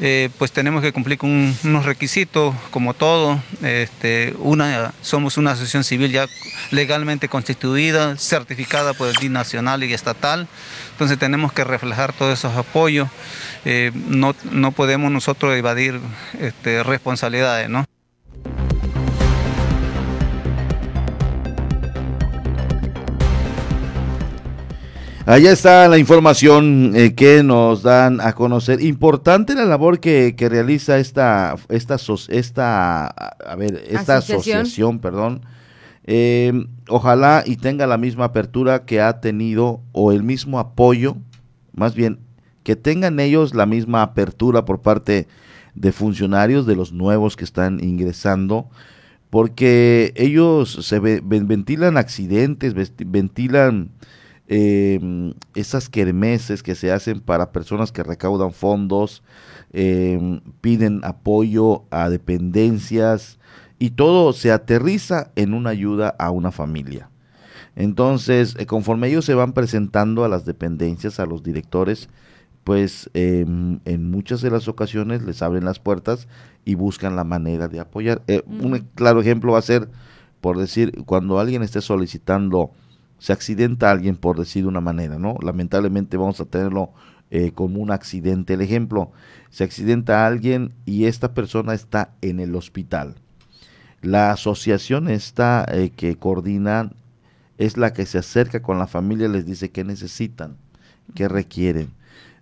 eh, pues tenemos que cumplir con unos requisitos como todo. Este, una, somos una asociación civil ya legalmente constituida, certificada por el DIN nacional y estatal, entonces tenemos que reflejar todos esos apoyos. Eh, no, no podemos nosotros evadir este, responsabilidades, ¿no? Allá está la información eh, que nos dan a conocer. Importante la labor que, realiza esta, esta, esta, a ver, esta asociación, perdón. Em, ojalá y tenga la misma apertura que ha tenido o el mismo apoyo, más bien que tengan ellos la misma apertura por parte de funcionarios, de los nuevos que están ingresando, porque ellos se ventilan accidentes, ventilan eh, esas kermeses que se hacen para personas que recaudan fondos, em, piden apoyo a dependencias y todo se aterriza en una ayuda a una familia. Entonces, eh, conforme ellos se van presentando a las dependencias, a los directores, pues em, en muchas de las ocasiones les abren las puertas y buscan la manera de apoyar. Eh, un claro ejemplo va a ser, por decir, cuando alguien esté solicitando se accidenta alguien, por decir de una manera, ¿no? Lamentablemente vamos a tenerlo eh, como un accidente. El ejemplo, se accidenta alguien y esta persona está en el hospital. La asociación esta eh, que coordina es la que se acerca con la familia, les dice qué necesitan, qué requieren.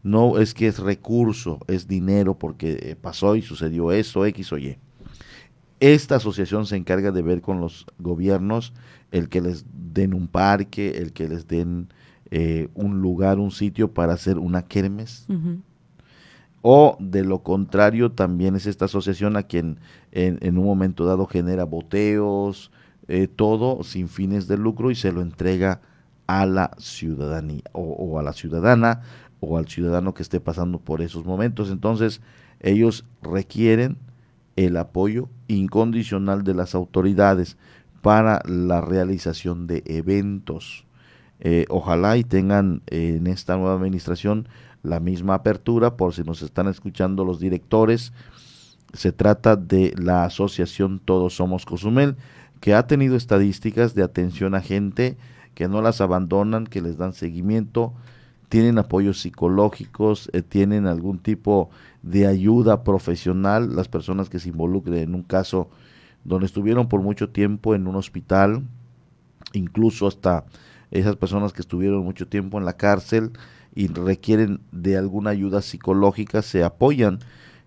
No es que es recurso, es dinero porque eh, pasó y sucedió eso, X o Y. Esta asociación se encarga de ver con los gobiernos el que les den un parque, el que les den eh, un lugar, un sitio para hacer una kermes. O de lo contrario, también es esta asociación a quien en, un momento dado genera boteos, eh, todo sin fines de lucro y se lo entrega a la ciudadanía o, a la ciudadana o al ciudadano que esté pasando por esos momentos. Entonces, ellos requieren el apoyo incondicional de las autoridades para la realización de eventos. Eh, ojalá y tengan eh, en esta nueva administración la misma apertura, por si nos están escuchando los directores. Se trata de la asociación Todos Somos Cozumel, que ha tenido estadísticas de atención a gente que no las abandonan, que les dan seguimiento, tienen apoyos psicológicos, eh, tienen algún tipo de ayuda profesional, las personas que se involucren en un caso donde estuvieron por mucho tiempo en un hospital, incluso hasta esas personas que estuvieron mucho tiempo en la cárcel, y requieren de alguna ayuda psicológica, se apoyan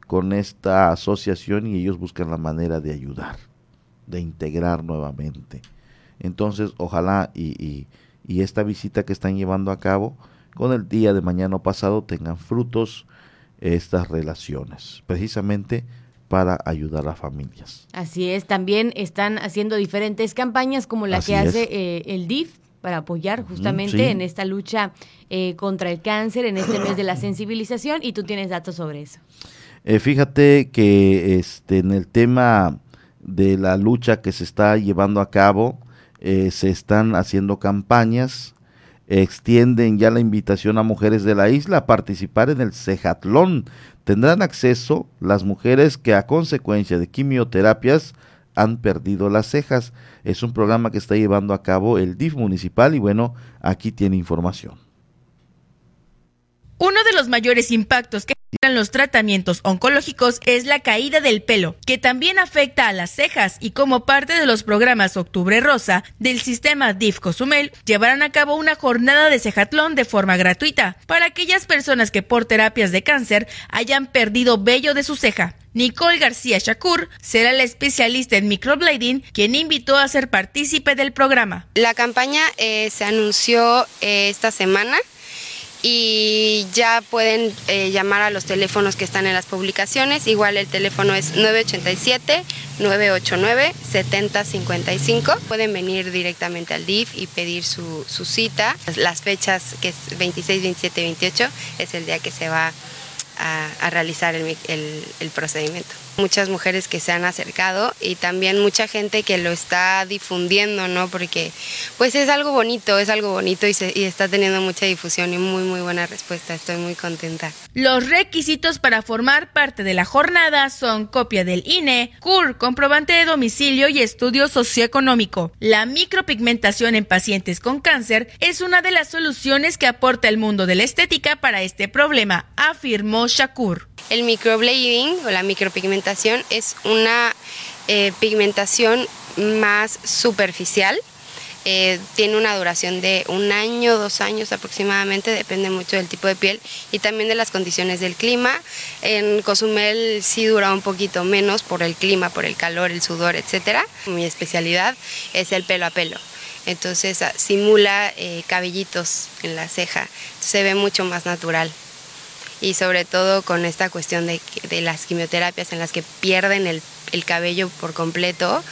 con esta asociación y ellos buscan la manera de ayudar, de integrar nuevamente. Entonces, ojalá y, y, esta visita que están llevando a cabo con el día de mañana pasado tengan frutos estas relaciones, precisamente para ayudar a familias. Así es, también están haciendo diferentes campañas como la que hace eh, el DIF para apoyar justamente en esta lucha eh, contra el cáncer, en este mes de la sensibilización, y tú tienes datos sobre eso. Eh, fíjate que este, en el tema de la lucha que se está llevando a cabo, eh, se están haciendo campañas, extienden ya la invitación a mujeres de la isla a participar en el Cejatlón. Tendrán acceso las mujeres que a consecuencia de quimioterapias han perdido las cejas. Es un programa que está llevando a cabo el DIF municipal y bueno, aquí tiene información. Uno de los mayores impactos que en los tratamientos oncológicos es la caída del pelo, que también afecta a las cejas y como parte de los programas Octubre Rosa del sistema DIF Cozumel, llevarán a cabo una jornada de cejatlón de forma gratuita para aquellas personas que por terapias de cáncer hayan perdido vello de su ceja. Nicole García Shakur será la especialista en microblading quien invitó a ser partícipe del programa. La campaña eh, se anunció eh, esta semana y ya pueden eh, llamar a los teléfonos que están en las publicaciones. Igual el teléfono es 987-989-7055. Pueden venir directamente al DIF y pedir su, cita. Las fechas, que es 26, 27, 28, es el día que se va a, realizar el procedimiento muchas mujeres que se han acercado y también mucha gente que lo está difundiendo, ¿no? Porque pues es algo bonito, es algo bonito y, y está teniendo mucha difusión y muy muy buena respuesta, estoy muy contenta. Los requisitos para formar parte de la jornada son copia del INE, CUR, comprobante de domicilio y estudio socioeconómico. La micropigmentación en pacientes con cáncer es una de las soluciones que aporta el mundo de la estética para este problema, afirmó Shakur. El microblading o la micropigmentación es una eh, pigmentación más superficial. Eh, tiene una duración de un año, dos años aproximadamente, depende mucho del tipo de piel y también de las condiciones del clima. En Cozumel sí dura un poquito menos por el clima, por el calor, el sudor, etc. Mi especialidad es el pelo a pelo. Entonces ah, simula eh, cabellitos en la ceja, se ve mucho más natural y sobre todo con esta cuestión de, las quimioterapias en las que pierden el, cabello por completo,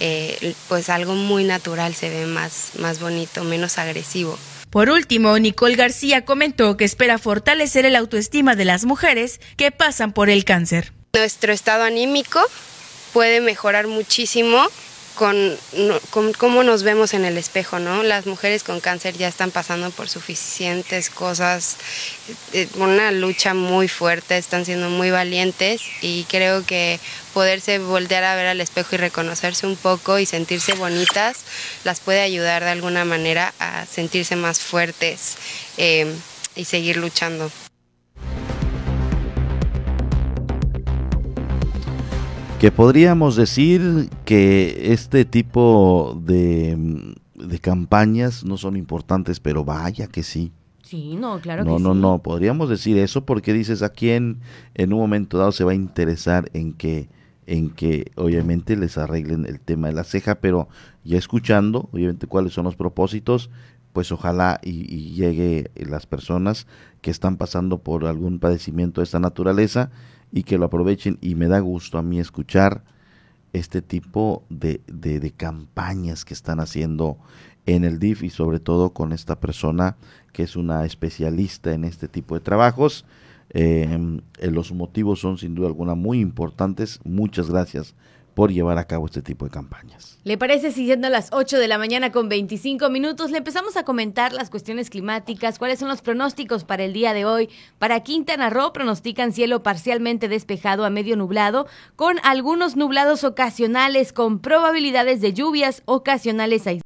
eh, pues algo muy natural se ve más, más bonito, menos agresivo. Por último, Nicole García comentó que espera fortalecer el autoestima de las mujeres que pasan por el cáncer. Nuestro estado anímico puede mejorar muchísimo con, cómo nos vemos en el espejo, ¿no? Las mujeres con cáncer ya están pasando por suficientes cosas, eh, una lucha muy fuerte, están siendo muy valientes y creo que poderse voltear a ver al espejo y reconocerse un poco y sentirse bonitas las puede ayudar de alguna manera a sentirse más fuertes eh, y seguir luchando. Que podríamos decir que este tipo de, de, campañas no son importantes, pero vaya que sí. Sí, no, claro no, que no, sí. No, no, podríamos decir eso porque dices a quién en un momento dado se va a interesar en que en que obviamente les arreglen el tema de la ceja, pero ya escuchando, obviamente cuáles son los propósitos, pues ojalá y, y llegue las personas que están pasando por algún padecimiento de esta naturaleza y que lo aprovechen y me da gusto a mí escuchar este tipo de, de, campañas que están haciendo en el DIF y sobre todo con esta persona que es una especialista en este tipo de trabajos. Eh, los motivos son sin duda alguna muy importantes. Muchas gracias por llevar a cabo este tipo de campañas. ¿Le parece si siendo las 8 de la mañana con 25 minutos le empezamos a comentar las cuestiones climáticas? ¿Cuáles son los pronósticos para el día de hoy? Para Quintana Roo pronostican cielo parcialmente despejado a medio nublado, con algunos nublados ocasionales con probabilidades de lluvias ocasionales aisladas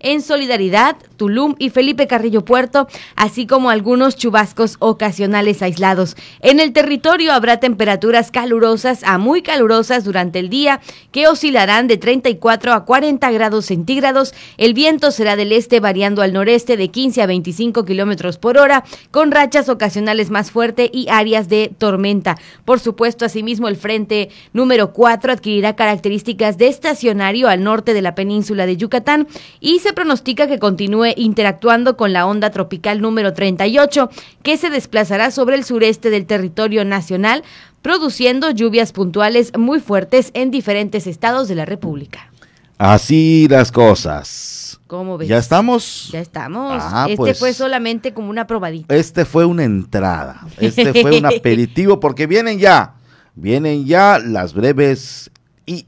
en Solidaridad, Tulum y Felipe Carrillo Puerto, así como algunos chubascos ocasionales aislados. En el territorio habrá temperaturas calurosas a muy calurosas durante el día que oscilarán de 34 a 40 grados centígrados. El viento será del este variando al noreste de 15 a 25 kilómetros por hora, con rachas ocasionales más fuertes y áreas de tormenta. Por supuesto, asimismo, el frente número 4 adquirirá características de estacionario al norte de la península de Yucatán y se pronostica que continúe interactuando con la onda tropical número 38, que se desplazará sobre el sureste del territorio nacional, produciendo lluvias puntuales muy fuertes en diferentes estados de la República. Así las cosas. ¿Cómo ves? ¿Ya estamos? Ya estamos. Ah, este pues. fue solamente como una probadita. Este fue una entrada. Este fue un *laughs* aperitivo porque vienen ya. Vienen ya las breves y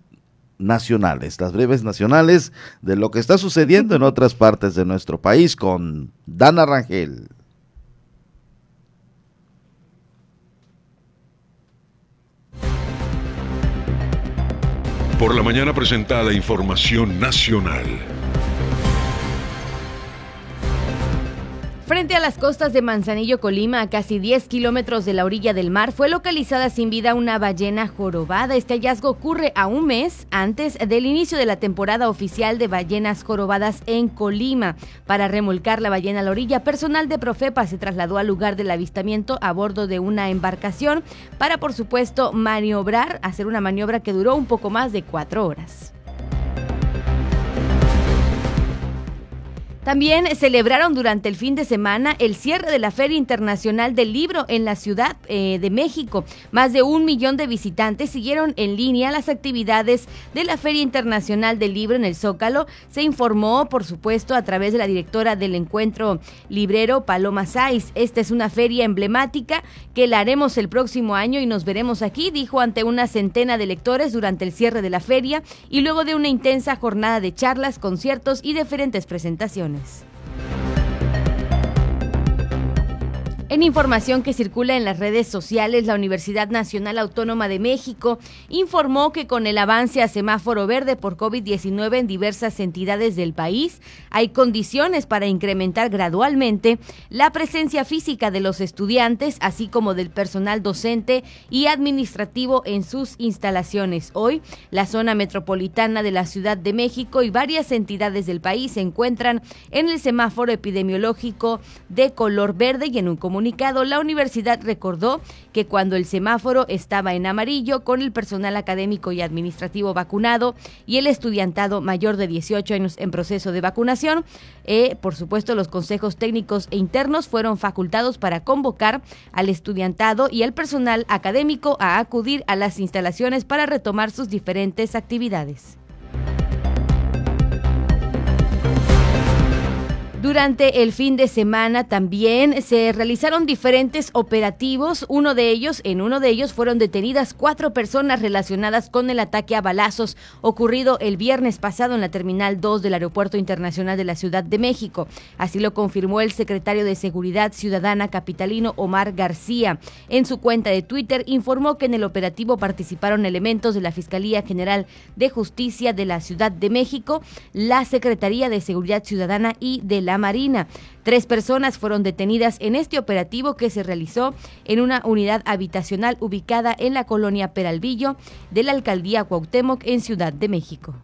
nacionales, las breves nacionales de lo que está sucediendo en otras partes de nuestro país con Dana Rangel. Por la mañana presentada información nacional. Frente a las costas de Manzanillo, Colima, a casi 10 kilómetros de la orilla del mar, fue localizada sin vida una ballena jorobada. Este hallazgo ocurre a un mes antes del inicio de la temporada oficial de ballenas jorobadas en Colima. Para remolcar la ballena a la orilla, personal de Profepa se trasladó al lugar del avistamiento a bordo de una embarcación para, por supuesto, maniobrar, hacer una maniobra que duró un poco más de cuatro horas. También celebraron durante el fin de semana el cierre de la Feria Internacional del Libro en la Ciudad eh, de México. Más de un millón de visitantes siguieron en línea las actividades de la Feria Internacional del Libro en el Zócalo. Se informó, por supuesto, a través de la directora del encuentro librero, Paloma Saiz. Esta es una feria emblemática que la haremos el próximo año y nos veremos aquí, dijo ante una centena de lectores durante el cierre de la feria y luego de una intensa jornada de charlas, conciertos y diferentes presentaciones. business. En información que circula en las redes sociales, la Universidad Nacional Autónoma de México informó que con el avance a semáforo verde por COVID-19 en diversas entidades del país, hay condiciones para incrementar gradualmente la presencia física de los estudiantes, así como del personal docente y administrativo en sus instalaciones. Hoy, la zona metropolitana de la Ciudad de México y varias entidades del país se encuentran en el semáforo epidemiológico de color verde y en un comunicado la universidad recordó que cuando el semáforo estaba en amarillo, con el personal académico y administrativo vacunado y el estudiantado mayor de 18 años en proceso de vacunación, eh, por supuesto los consejos técnicos e internos fueron facultados para convocar al estudiantado y al personal académico a acudir a las instalaciones para retomar sus diferentes actividades. Durante el fin de semana también se realizaron diferentes operativos. Uno de ellos, en uno de ellos fueron detenidas cuatro personas relacionadas con el ataque a balazos ocurrido el viernes pasado en la Terminal 2 del Aeropuerto Internacional de la Ciudad de México. Así lo confirmó el secretario de Seguridad Ciudadana capitalino Omar García. En su cuenta de Twitter informó que en el operativo participaron elementos de la Fiscalía General de Justicia de la Ciudad de México, la Secretaría de Seguridad Ciudadana y de la Marina. Tres personas fueron detenidas en este operativo que se realizó en una unidad habitacional ubicada en la colonia Peralvillo de la alcaldía Cuauhtémoc en Ciudad de México.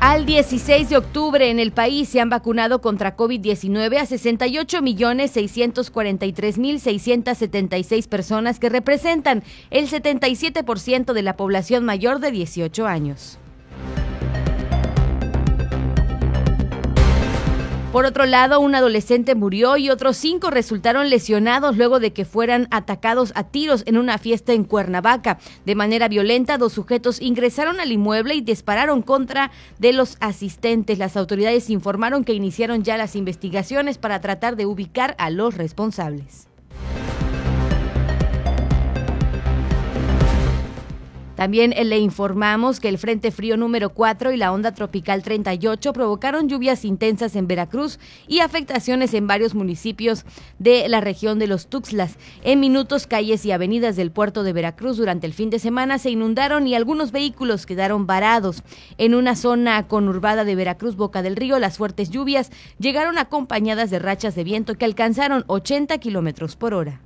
Al 16 de octubre en el país se han vacunado contra COVID-19 a 68.643.676 personas que representan el 77% de la población mayor de 18 años. Por otro lado, un adolescente murió y otros cinco resultaron lesionados luego de que fueran atacados a tiros en una fiesta en Cuernavaca. De manera violenta, dos sujetos ingresaron al inmueble y dispararon contra de los asistentes. Las autoridades informaron que iniciaron ya las investigaciones para tratar de ubicar a los responsables. También le informamos que el Frente Frío número 4 y la onda tropical 38 provocaron lluvias intensas en Veracruz y afectaciones en varios municipios de la región de los Tuxtlas. En minutos, calles y avenidas del puerto de Veracruz durante el fin de semana se inundaron y algunos vehículos quedaron varados. En una zona conurbada de Veracruz, Boca del Río, las fuertes lluvias llegaron acompañadas de rachas de viento que alcanzaron 80 kilómetros por hora.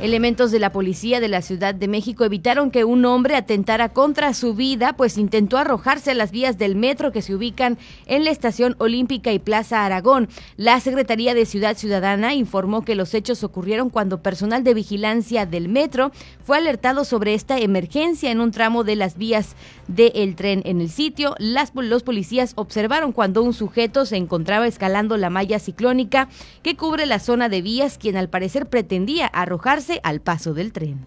Elementos de la policía de la Ciudad de México evitaron que un hombre atentara contra su vida, pues intentó arrojarse a las vías del metro que se ubican en la Estación Olímpica y Plaza Aragón. La Secretaría de Ciudad Ciudadana informó que los hechos ocurrieron cuando personal de vigilancia del metro fue alertado sobre esta emergencia en un tramo de las vías del tren en el sitio. Las, los policías observaron cuando un sujeto se encontraba escalando la malla ciclónica que cubre la zona de vías, quien al parecer pretendía arrojarse al paso del tren.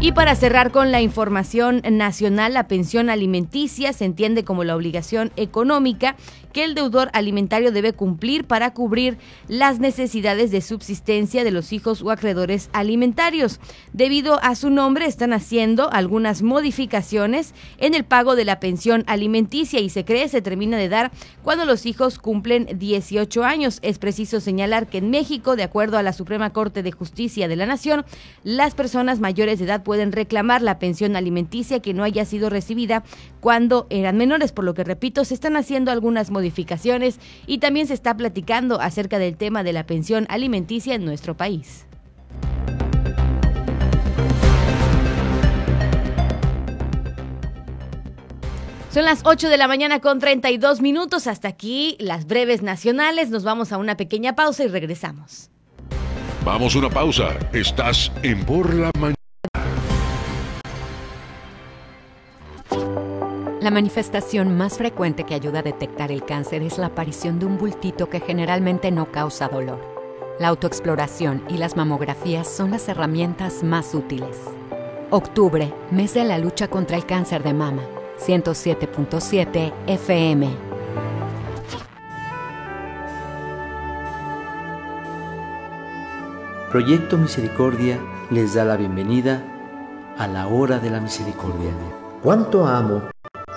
Y para cerrar con la información nacional, la pensión alimenticia se entiende como la obligación económica el deudor alimentario debe cumplir para cubrir las necesidades de subsistencia de los hijos o acreedores alimentarios. Debido a su nombre, están haciendo algunas modificaciones en el pago de la pensión alimenticia y se cree se termina de dar cuando los hijos cumplen 18 años. Es preciso señalar que en México, de acuerdo a la Suprema Corte de Justicia de la Nación, las personas mayores de edad pueden reclamar la pensión alimenticia que no haya sido recibida cuando eran menores, por lo que repito, se están haciendo algunas modificaciones modificaciones y también se está platicando acerca del tema de la pensión alimenticia en nuestro país. Son las 8 de la mañana con 32 minutos. Hasta aquí las breves nacionales. Nos vamos a una pequeña pausa y regresamos. Vamos a una pausa. Estás en Por la Mañana. La manifestación más frecuente que ayuda a detectar el cáncer es la aparición de un bultito que generalmente no causa dolor. La autoexploración y las mamografías son las herramientas más útiles. Octubre, mes de la lucha contra el cáncer de mama. 107.7 FM. Proyecto Misericordia les da la bienvenida a la hora de la misericordia. ¿Cuánto amo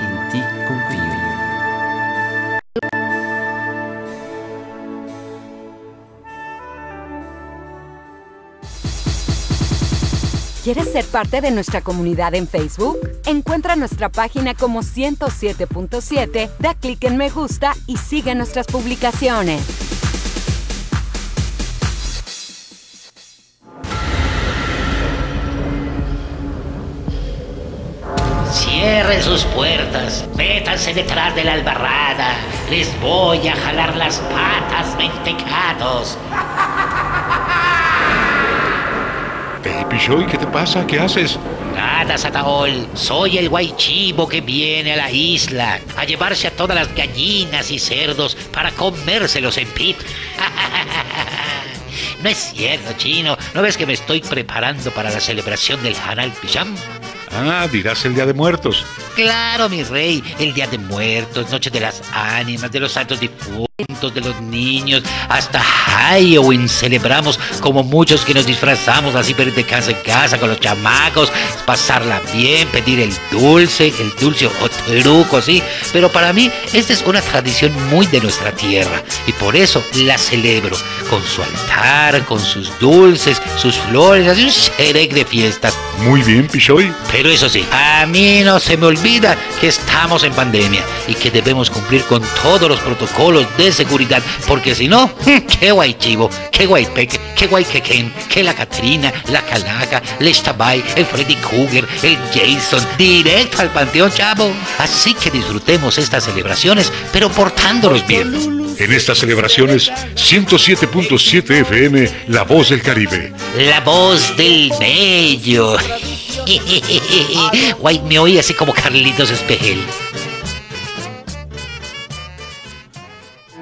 en ti confío. ¿Quieres ser parte de nuestra comunidad en Facebook? Encuentra nuestra página como 107.7, da clic en me gusta y sigue nuestras publicaciones. Cierren sus puertas, métanse detrás de la albarrada. Les voy a jalar las patas, mentecados. Hey, Pichoy, ¿qué te pasa? ¿Qué haces? Nada, Sataol. Soy el guaychivo que viene a la isla a llevarse a todas las gallinas y cerdos para comérselos en pit. *laughs* No es cierto, chino. ¿No ves que me estoy preparando para la celebración del Hanal Pijam? Ah, dirás el Día de Muertos. Claro, mi rey, el Día de Muertos, Noche de las Ánimas, de los Santos Difuntos, de los niños, hasta Halloween celebramos como muchos que nos disfrazamos así de casa en casa con los chamacos, pasarla bien, pedir el dulce, el dulce o truco, sí. Pero para mí esta es una tradición muy de nuestra tierra y por eso la celebro con su altar, con sus dulces, sus flores, así un serec de fiestas. Muy bien, Pichoy. Pero eso sí, a mí no se me olvida que estamos en pandemia y que debemos cumplir con todos los protocolos de seguridad, porque si no, *laughs* qué guay chivo, qué guay peque, qué guay quequén, qué la Catrina, la Calaca, el Estabay, el Freddy Krueger, el Jason, directo al panteón, chavo. Así que disfrutemos estas celebraciones, pero portándonos bien. En estas celebraciones, 107.7 FM, La Voz del Caribe. La voz del bello. *laughs* Guay, me oí así como Carlitos Espejel.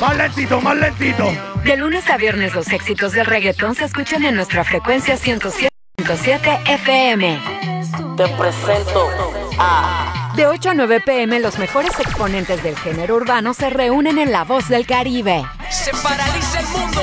Más lentito, más lentito. De lunes a viernes los éxitos del reggaetón se escuchan en nuestra frecuencia 107.7 FM. Te presento a... De 8 a 9 pm los mejores exponentes del género urbano se reúnen en La Voz del Caribe. Se paraliza el mundo.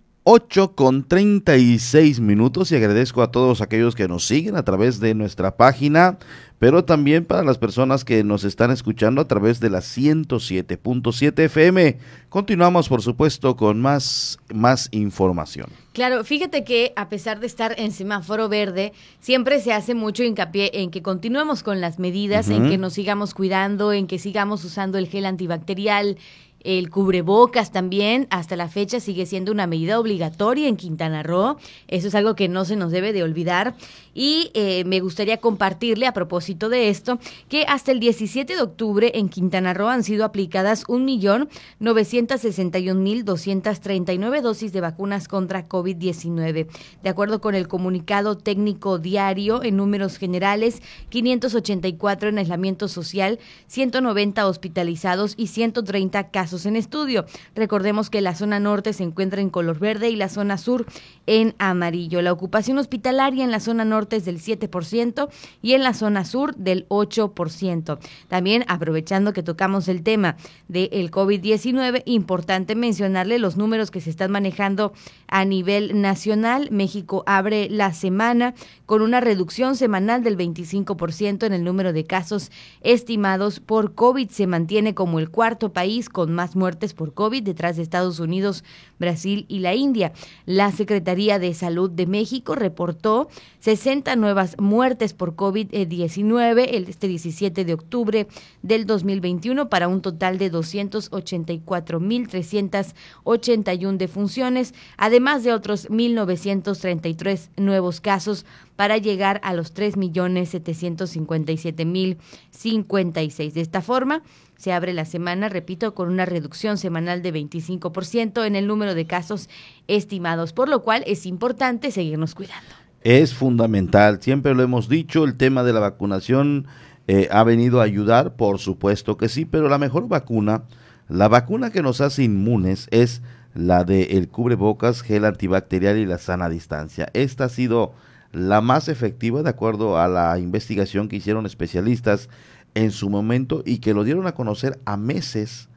8 con 36 minutos y agradezco a todos aquellos que nos siguen a través de nuestra página, pero también para las personas que nos están escuchando a través de la 107.7 FM. Continuamos, por supuesto, con más, más información. Claro, fíjate que a pesar de estar en semáforo verde, siempre se hace mucho hincapié en que continuemos con las medidas, en que nos sigamos cuidando, en que sigamos usando el gel antibacterial, el cubrebocas también, hasta la fecha sigue siendo una medida obligatoria en Quintana Roo. Eso es algo que no se nos debe de olvidar. Y eh, me gustaría compartirle a propósito de esto que hasta el 17 de octubre en Quintana Roo han sido aplicadas 1.961.239 dosis de vacunas contra COVID-19. De acuerdo con el comunicado técnico diario, en números generales, 584 en aislamiento social, 190 hospitalizados y 130 casos en estudio. Recordemos que la zona norte se encuentra en color verde y la zona sur en amarillo. La ocupación hospitalaria en la zona norte es del 7% y en la zona sur del 8%. También aprovechando que tocamos el tema del COVID-19, importante mencionarle los números que se están manejando a nivel nacional. México abre la semana con una reducción semanal del 25% en el número de casos estimados por COVID. Se mantiene como el cuarto país con más muertes por COVID detrás de Estados Unidos, Brasil y la India. La Secretaría de Salud de México reportó 60 nuevas muertes por COVID-19 el este 17 de octubre del 2021 para un total de 284.381 defunciones, además de otros 1.933 nuevos casos para llegar a los 3.757.056. De esta forma, se abre la semana, repito, con una reducción semanal de 25% en el número de casos estimados, por lo cual es importante seguirnos cuidando. Es fundamental, siempre lo hemos dicho, el tema de la vacunación eh, ha venido a ayudar, por supuesto que sí, pero la mejor vacuna, la vacuna que nos hace inmunes es la de el cubrebocas, gel antibacterial y la sana distancia. Esta ha sido la más efectiva de acuerdo a la investigación que hicieron especialistas en su momento y que lo dieron a conocer a meses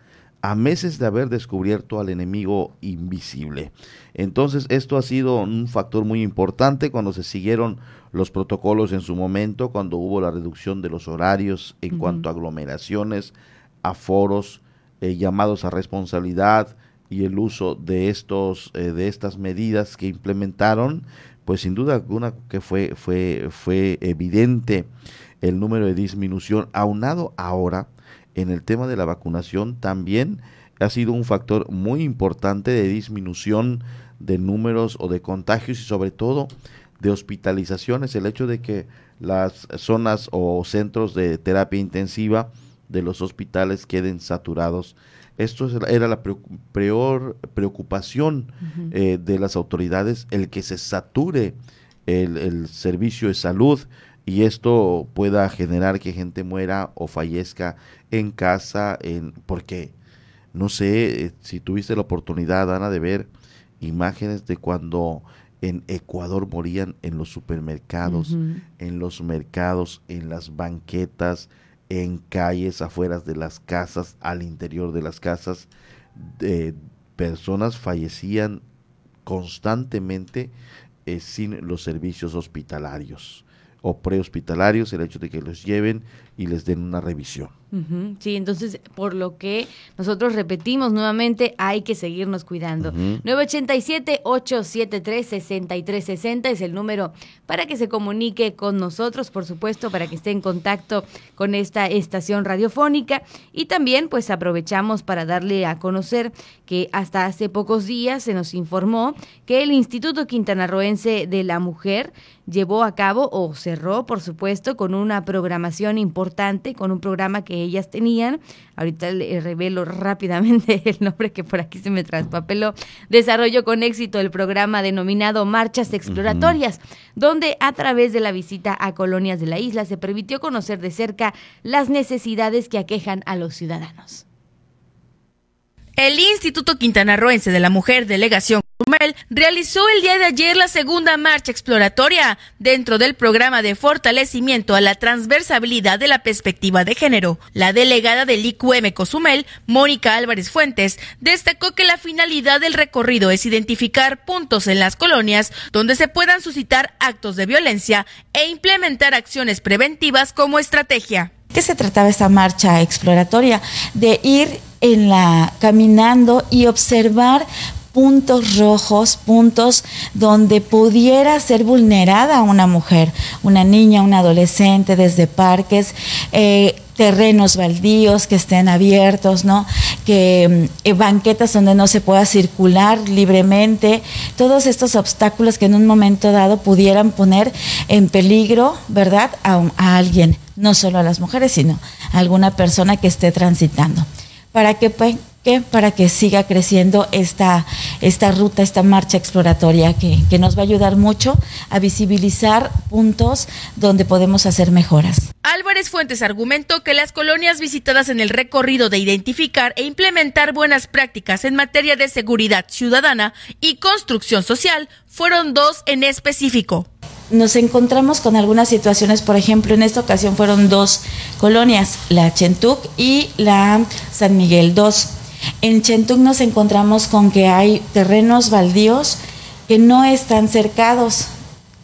a meses de haber descubierto al enemigo invisible. Entonces esto ha sido un factor muy importante cuando se siguieron los protocolos en su momento, cuando hubo la reducción de los horarios en cuanto a aglomeraciones, aforos, eh, llamados a responsabilidad y el uso de estos eh, de estas medidas que implementaron, pues sin duda alguna que fue fue fue evidente el número de disminución. Aunado ahora en el tema de la vacunación también ha sido un factor muy importante de disminución de números o de contagios y sobre todo de hospitalizaciones, el hecho de que las zonas o centros de terapia intensiva de los hospitales queden saturados. Esto es- era la peor preocupación eh, de las autoridades, el que se sature el, el servicio de salud y esto pueda generar que gente muera o fallezca en casa, en porque no sé eh, si tuviste la oportunidad, Ana, de ver imágenes de cuando en Ecuador morían en los supermercados, en los mercados, en las banquetas, en calles, afuera de las casas, al interior de las casas, de personas fallecían constantemente eh, sin los servicios hospitalarios o prehospitalarios, el hecho de que los lleven y les den una revisión. Sí, entonces, por lo que nosotros repetimos nuevamente, hay que seguirnos cuidando. 987-873-6360 es el número para que se comunique con nosotros, por supuesto, para que esté en contacto con esta estación radiofónica. Y también, pues, aprovechamos para darle a conocer que hasta hace pocos días se nos informó que el Instituto Quintanarroense de la Mujer llevó a cabo o cerró, por supuesto, con una programación importante, con un programa que ellas tenían. Ahorita le revelo rápidamente *laughs* el nombre que por aquí se me traspapeló. Desarrolló con éxito el programa denominado Marchas Exploratorias, donde a través de la visita a colonias de la isla se permitió conocer de cerca las necesidades que aquejan a los ciudadanos. El Instituto Quintanarroense de la Mujer Delegación Realizó el día de ayer la segunda marcha exploratoria dentro del programa de fortalecimiento a la transversabilidad de la perspectiva de género. La delegada del IQM Cozumel, Mónica Álvarez Fuentes, destacó que la finalidad del recorrido es identificar puntos en las colonias donde se puedan suscitar actos de violencia e implementar acciones preventivas como estrategia. ¿Qué se trataba esta marcha exploratoria? De ir en la caminando y observar puntos rojos, puntos donde pudiera ser vulnerada una mujer, una niña, un adolescente, desde parques, eh, terrenos baldíos que estén abiertos, ¿no? Que eh, banquetas donde no se pueda circular libremente, todos estos obstáculos que en un momento dado pudieran poner en peligro, ¿verdad? A, a alguien, no solo a las mujeres, sino a alguna persona que esté transitando. Para que pues, que para que siga creciendo esta, esta ruta, esta marcha exploratoria que, que, nos va a ayudar mucho a visibilizar puntos donde podemos hacer mejoras. Álvarez Fuentes argumentó que las colonias visitadas en el recorrido de identificar e implementar buenas prácticas en materia de seguridad ciudadana y construcción social fueron dos en específico nos encontramos con algunas situaciones, por ejemplo, en esta ocasión fueron dos colonias, la Chentuc y la San Miguel II. En Chentuc nos encontramos con que hay terrenos baldíos que no están cercados,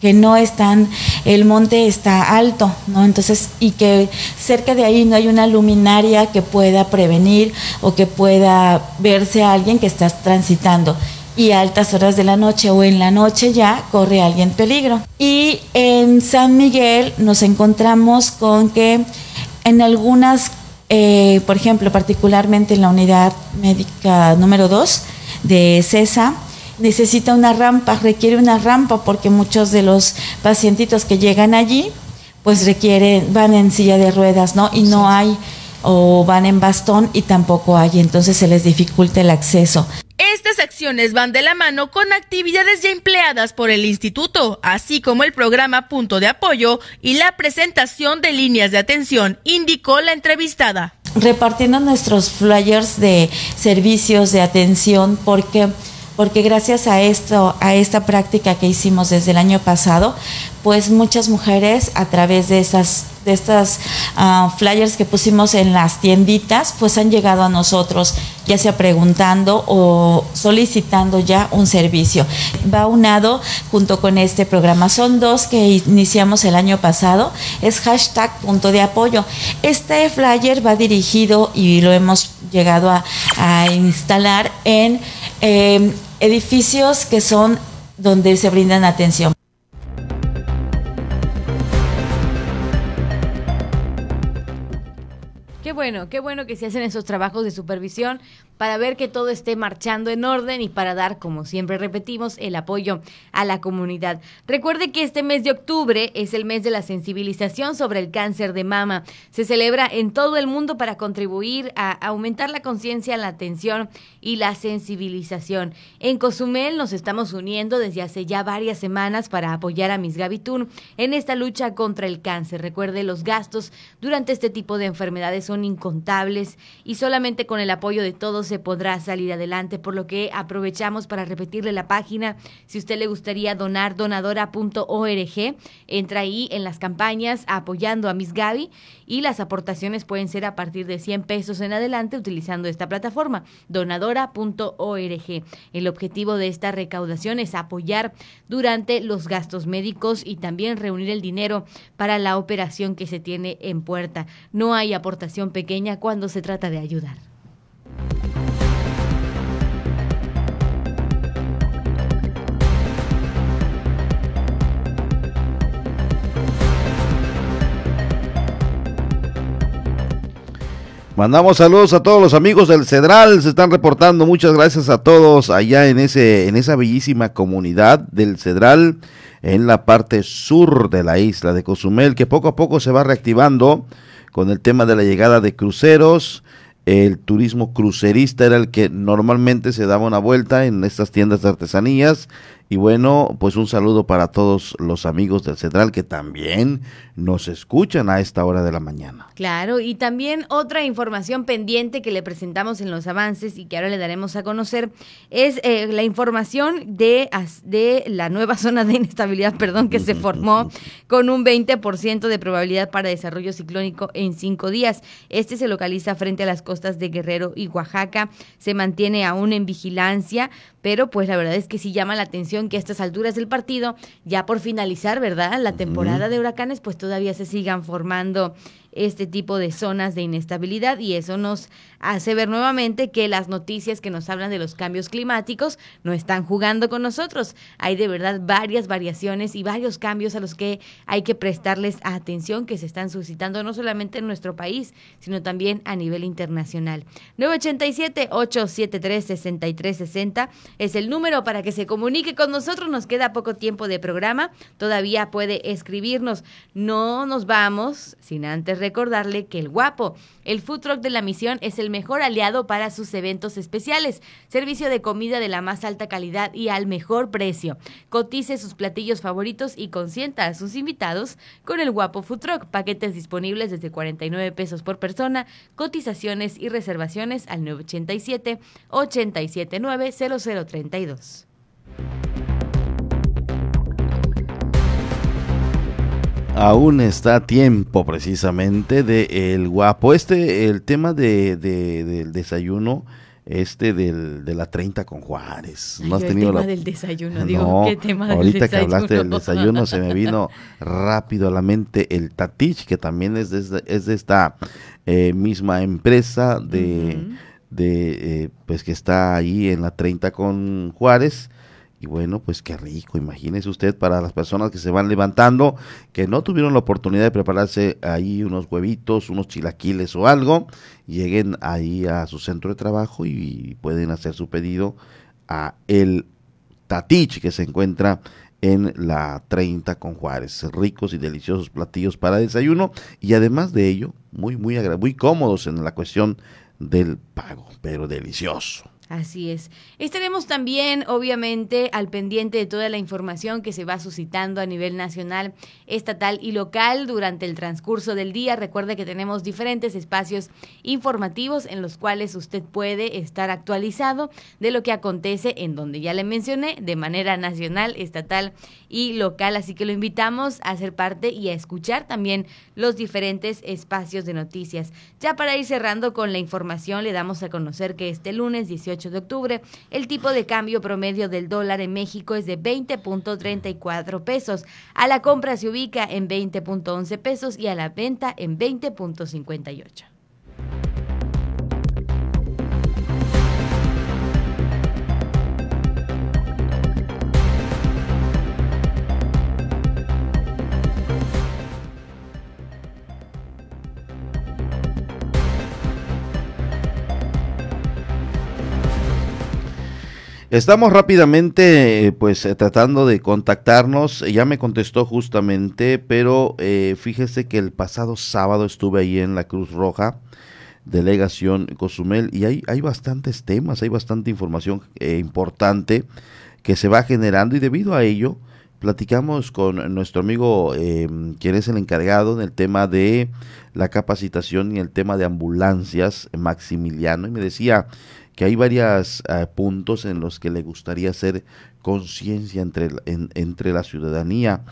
que no están, el monte está alto, ¿no? Entonces, y que cerca de ahí no hay una luminaria que pueda prevenir o que pueda verse a alguien que está transitando y a altas horas de la noche o en la noche ya corre alguien peligro. Y en San Miguel nos encontramos con que en algunas, eh, por ejemplo, particularmente en la unidad médica número 2 de CESA, necesita una rampa, requiere una rampa porque muchos de los pacientitos que llegan allí pues requieren, van en silla de ruedas, ¿no? Y no hay, o van en bastón y tampoco hay, entonces se les dificulta el acceso. Estas acciones van de la mano con actividades ya empleadas por el instituto, así como el programa Punto de Apoyo y la presentación de líneas de atención, indicó la entrevistada. Repartiendo nuestros flyers de servicios de atención porque porque gracias a esto, a esta práctica que hicimos desde el año pasado, pues muchas mujeres a través de estas de estas uh, flyers que pusimos en las tienditas, pues han llegado a nosotros, ya sea preguntando o solicitando ya un servicio. Va unado junto con este programa. Son dos que iniciamos el año pasado, es hashtag punto de apoyo. Este flyer va dirigido y lo hemos llegado a, instalar en eh, edificios que son donde se brindan atención. Bueno, qué bueno que se hacen esos trabajos de supervisión para ver que todo esté marchando en orden y para dar, como siempre repetimos, el apoyo a la comunidad. Recuerde que este mes de octubre es el mes de la sensibilización sobre el cáncer de mama. Se celebra en todo el mundo para contribuir a aumentar la conciencia, la atención y la sensibilización. En Cozumel nos estamos uniendo desde hace ya varias semanas para apoyar a Miss Gavitún en esta lucha contra el cáncer. Recuerde, los gastos durante este tipo de enfermedades son incontables y solamente con el apoyo de todos se podrá salir adelante, por lo que aprovechamos para repetirle la página. Si usted le gustaría donar, donadora.org, entra ahí en las campañas apoyando a Miss Gaby y las aportaciones pueden ser a partir de 100 pesos en adelante utilizando esta plataforma, donadora.org. El objetivo de esta recaudación es apoyar durante los gastos médicos y también reunir el dinero para la operación que se tiene en puerta. No hay aportación pequeña cuando se trata de ayudar. Mandamos saludos a todos los amigos del Cedral, se están reportando. Muchas gracias a todos allá en ese en esa bellísima comunidad del Cedral en la parte sur de la isla de Cozumel, que poco a poco se va reactivando con el tema de la llegada de cruceros. El turismo crucerista era el que normalmente se daba una vuelta en estas tiendas de artesanías y bueno, pues un saludo para todos los amigos del Central que también nos escuchan a esta hora de la mañana. Claro, y también otra información pendiente que le presentamos en los avances y que ahora le daremos a conocer es eh, la información de, de la nueva *laughs* zona de inestabilidad, perdón, que se formó *laughs* con un 20% de probabilidad para desarrollo ciclónico en cinco días. Este se localiza frente a las costas de Guerrero y Oaxaca, se mantiene aún en vigilancia, pero pues la verdad es que sí llama la atención que a estas alturas del partido, ya por finalizar, ¿verdad? La temporada de huracanes, pues todavía se sigan formando este tipo de zonas de inestabilidad y eso nos hace ver nuevamente que las noticias que nos hablan de los cambios climáticos no están jugando con nosotros. Hay de verdad varias variaciones y varios cambios a los que hay que prestarles atención que se están suscitando no solamente en nuestro país, sino también a nivel internacional. 987-873-6360 es el número para que se comunique con nosotros. Nos queda poco tiempo de programa. Todavía puede escribirnos. No nos vamos sin antes recordarle que el guapo, el food truck de la misión, es el mejor aliado para sus eventos especiales. Servicio de comida de la más alta calidad y al mejor precio. Cotice sus platillos favoritos y consienta a sus invitados con el guapo food truck. Paquetes disponibles desde 49 pesos por persona. Cotizaciones y reservaciones al 987 879 0032. Aún está a tiempo precisamente de el guapo. Este, el tema de, de- del desayuno, este del, de la 30 con Juárez. Ay, el tema del desayuno, *laughs* digo, No, ¿qué tema del ahorita que hablaste del desayuno? se me vino rápido a la mente el Tatich, que también es de, esta- es de esta eh, misma empresa de, de eh, pues que está ahí en la 30 con Juárez. Y bueno, pues qué rico, imagínese usted para las personas que se van levantando, que no tuvieron la oportunidad de prepararse ahí unos huevitos, unos chilaquiles o algo, lleguen ahí a su centro de trabajo y pueden hacer su pedido a el Tatich que se encuentra en la 30 con Juárez. Ricos y deliciosos platillos para desayuno y además de ello, muy, muy, muy cómodos en la cuestión del pago, pero delicioso. Así es. Estaremos también, obviamente, al pendiente de toda la información que se va suscitando a nivel nacional, estatal y local durante el transcurso del día. Recuerde que tenemos diferentes espacios informativos en los cuales usted puede estar actualizado de lo que acontece en donde ya le mencioné, de manera nacional, estatal y local. Así que lo invitamos a ser parte y a escuchar también los diferentes espacios de noticias. Ya para ir cerrando con la información, le damos a conocer que este lunes 18 de octubre el tipo de cambio promedio del dólar en México es de 20.34 pesos. A la compra se ubica en 20.11 pesos y a la venta en 20.58. Estamos rápidamente, pues, eh, tratando de contactarnos. Ya me contestó justamente, pero eh, fíjese que el pasado sábado estuve ahí en la Cruz Roja, delegación Cozumel, y hay, hay bastantes temas, hay bastante información eh, importante que se va generando, y debido a ello, platicamos con nuestro amigo, eh, quien es el encargado del tema de la capacitación y el tema de ambulancias, Maximiliano, y me decía que hay varios puntos en los que le gustaría hacer conciencia entre, entre la ciudadanía.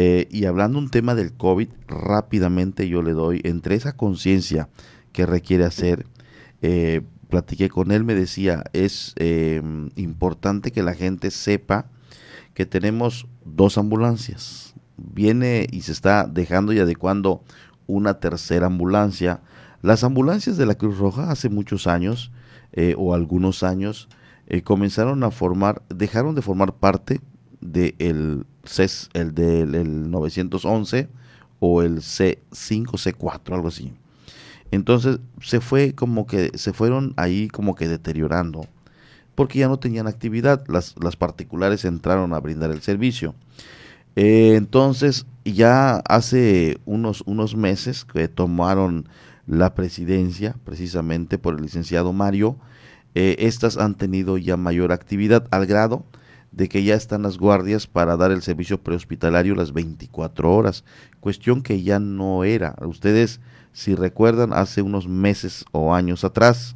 Eh, y hablando un tema del COVID, rápidamente yo le doy entre esa conciencia que requiere hacer. eh, platiqué con él, me decía, es eh, importante que la gente sepa que tenemos dos ambulancias. Viene y se está dejando y adecuando una tercera ambulancia Las ambulancias de la Cruz Roja hace muchos años eh, o algunos años eh, comenzaron a formar, dejaron de formar parte del CES, el del 911 o el C5, C4, algo así. Entonces se fue como que, se fueron ahí como que deteriorando, porque ya no tenían actividad, las, las particulares entraron a brindar el servicio. Eh, entonces ya hace unos, unos meses que tomaron la presidencia, precisamente por el licenciado Mario, eh, estas han tenido ya mayor actividad al grado de que ya están las guardias para dar el servicio prehospitalario las 24 horas, cuestión que ya no era. Ustedes, si recuerdan, hace unos meses o años atrás,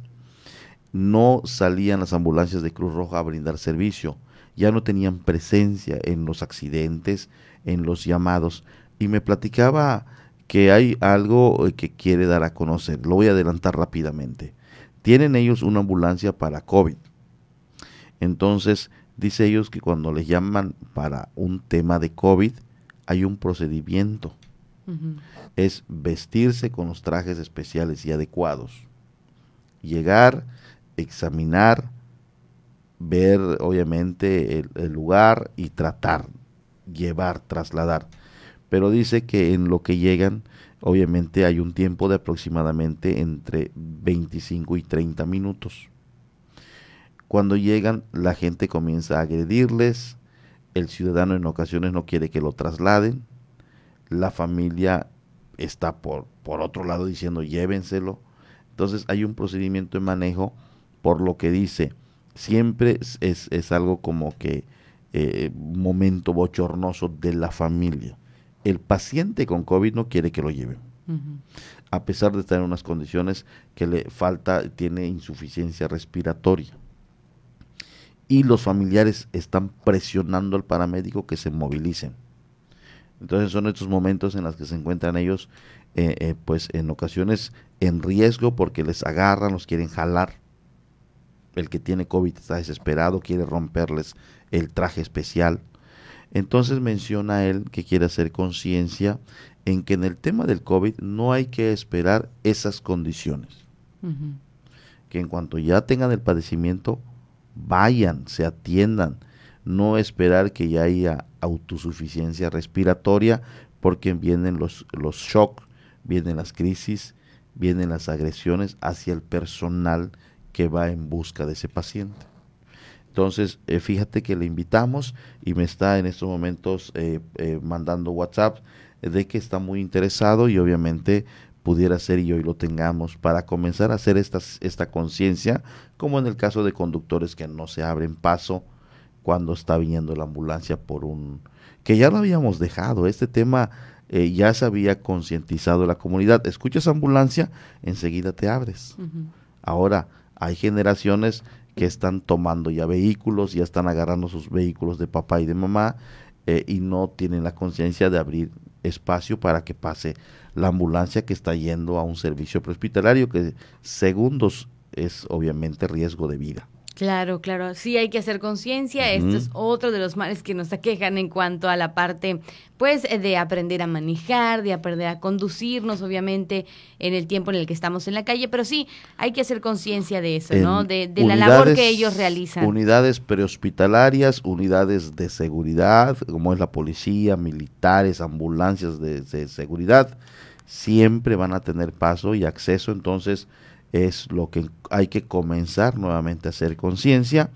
no salían las ambulancias de Cruz Roja a brindar servicio, ya no tenían presencia en los accidentes, en los llamados, y me platicaba que hay algo eh, que quiere dar a conocer. Lo voy a adelantar rápidamente. Tienen ellos una ambulancia para COVID. Entonces, dice ellos que cuando les llaman para un tema de COVID, hay un procedimiento. Es vestirse con los trajes especiales y adecuados. Llegar, examinar, ver obviamente el, lugar y tratar, llevar, trasladar. Pero dice que en lo que llegan, obviamente hay un tiempo de aproximadamente entre 25 y 30 minutos. Cuando llegan, la gente comienza a agredirles, el ciudadano en ocasiones no quiere que lo trasladen, la familia está por, por otro lado diciendo llévenselo. Entonces hay un procedimiento de manejo por lo que dice, siempre es, es algo como que eh, momento bochornoso de la familia. El paciente con COVID no quiere que lo lleven. A pesar de estar en unas condiciones que le falta, tiene insuficiencia respiratoria y los familiares están presionando al paramédico que se movilicen. Entonces son estos momentos en los que se encuentran ellos, eh, eh, pues en ocasiones en riesgo porque les agarran, los quieren jalar. El que tiene COVID está desesperado, quiere romperles el traje especial. Entonces menciona él que quiere hacer conciencia en que en el tema del COVID no hay que esperar esas condiciones. Que en cuanto ya tengan el padecimiento, vayan, se atiendan, no esperar que ya haya autosuficiencia respiratoria, porque vienen los, los shocks, vienen las crisis, vienen las agresiones hacia el personal que va en busca de ese paciente. Entonces, eh, fíjate que le invitamos y me está en estos momentos eh, eh, mandando WhatsApp de que está muy interesado y obviamente pudiera ser y hoy lo tengamos para comenzar a hacer esta, esta conciencia, como en el caso de conductores que no se abren paso cuando está viniendo la ambulancia por un... que ya lo habíamos dejado, este tema eh, ya se había concientizado la comunidad, escuchas ambulancia, enseguida te abres. Ahora, hay generaciones que están tomando ya vehículos, ya están agarrando sus vehículos de papá y de mamá eh, y no tienen la conciencia de abrir espacio para que pase la ambulancia que está yendo a un servicio prehospitalario que segundos es obviamente riesgo de vida. Claro, claro, sí hay que hacer conciencia. Esto es otro de los males que nos aquejan en cuanto a la parte, pues, de aprender a manejar, de aprender a conducirnos, obviamente, en el tiempo en el que estamos en la calle. Pero sí, hay que hacer conciencia de eso, ¿no? De, la labor que ellos realizan. Unidades prehospitalarias, unidades de seguridad, como es la policía, militares, ambulancias de, de seguridad, siempre van a tener paso y acceso. Entonces, es lo que hay que comenzar nuevamente a hacer conciencia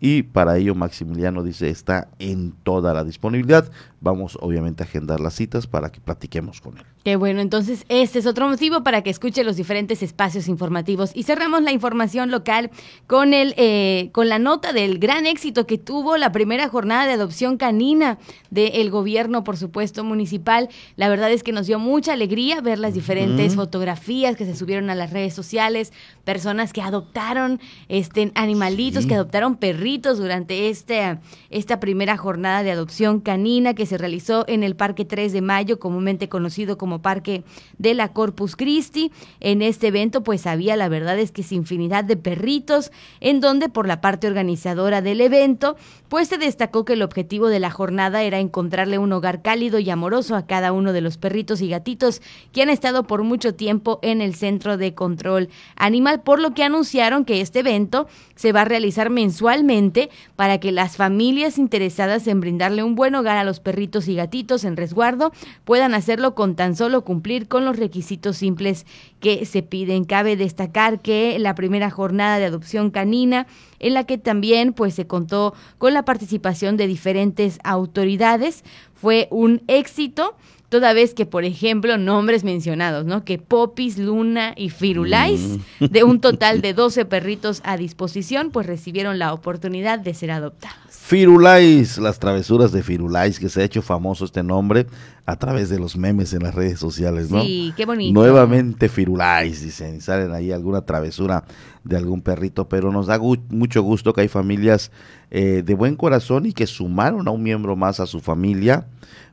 y para ello Maximiliano dice está en toda la disponibilidad. Vamos obviamente a agendar las citas para que platiquemos con él. Qué bueno, entonces este es otro motivo para que escuche los diferentes espacios informativos. Y cerramos la información local con, el, eh, con la nota del gran éxito que tuvo la primera jornada de adopción canina del gobierno, por supuesto, municipal. La verdad es que nos dio mucha alegría ver las diferentes fotografías que se subieron a las redes sociales, personas que adoptaron este, animalitos, que adoptaron perritos perritos durante este, esta primera jornada de adopción canina que se realizó en el Parque 3 de Mayo, comúnmente conocido como Parque de la Corpus Christi. En este evento pues había la verdad es que es infinidad de perritos en donde por la parte organizadora del evento pues se destacó que el objetivo de la jornada era encontrarle un hogar cálido y amoroso a cada uno de los perritos y gatitos que han estado por mucho tiempo en el centro de control animal, por lo que anunciaron que este evento se va a realizar mensualmente para que las familias interesadas en brindarle un buen hogar a los perritos y gatitos en resguardo puedan hacerlo con tan solo cumplir con los requisitos simples que se piden. Cabe destacar que la primera jornada de adopción canina en la que también pues se contó con la participación de diferentes autoridades fue un éxito toda vez que, por ejemplo, nombres mencionados, ¿no? Que Popis, Luna y Firulais, Mm. de un total de 12 perritos a disposición, pues recibieron la oportunidad de ser adoptados. Firulais, las travesuras de Firulais, que se ha hecho famoso este nombre a través de los memes en las redes sociales, ¿no? Sí, qué bonito. Nuevamente Firulais, dicen, y salen ahí alguna travesura de algún perrito, pero nos da gu- mucho gusto que hay familias eh, de buen corazón y que sumaron a un miembro más a su familia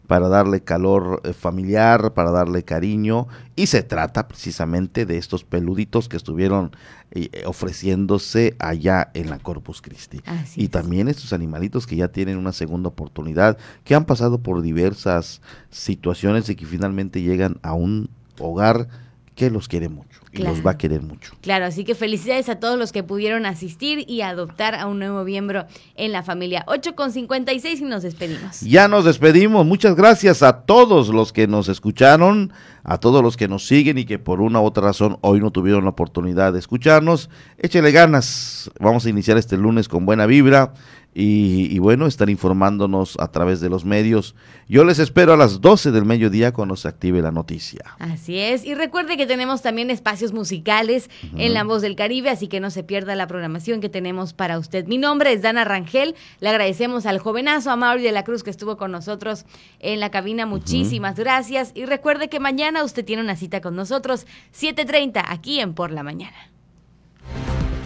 para darle calor eh, familiar, para darle cariño, y se trata precisamente de estos peluditos que estuvieron eh, ofreciéndose allá en la Corpus Christi. Así y es. también estos animalitos que ya tienen una segunda oportunidad, que han pasado por diversas situaciones y que finalmente llegan a un hogar que los quiere mucho Claro. los va a querer mucho. Claro, así que felicidades a todos los que pudieron asistir y adoptar a un nuevo miembro en la familia. 8 con 56 y nos despedimos. Ya nos despedimos. Muchas gracias a todos los que nos escucharon, a todos los que nos siguen y que por una u otra razón hoy no tuvieron la oportunidad de escucharnos. Échele ganas. Vamos a iniciar este lunes con buena vibra y, y bueno, estar informándonos a través de los medios. Yo les espero a las 12 del mediodía cuando se active la noticia. Así es, y recuerde que tenemos también espacios musicales en La Voz del Caribe, así que no se pierda la programación que tenemos para usted. Mi nombre es Dana Rangel, le agradecemos al jovenazo a Mauri de la Cruz que estuvo con nosotros en la cabina, muchísimas gracias, y recuerde que mañana usted tiene una cita con nosotros, 7.30, aquí en Por la Mañana.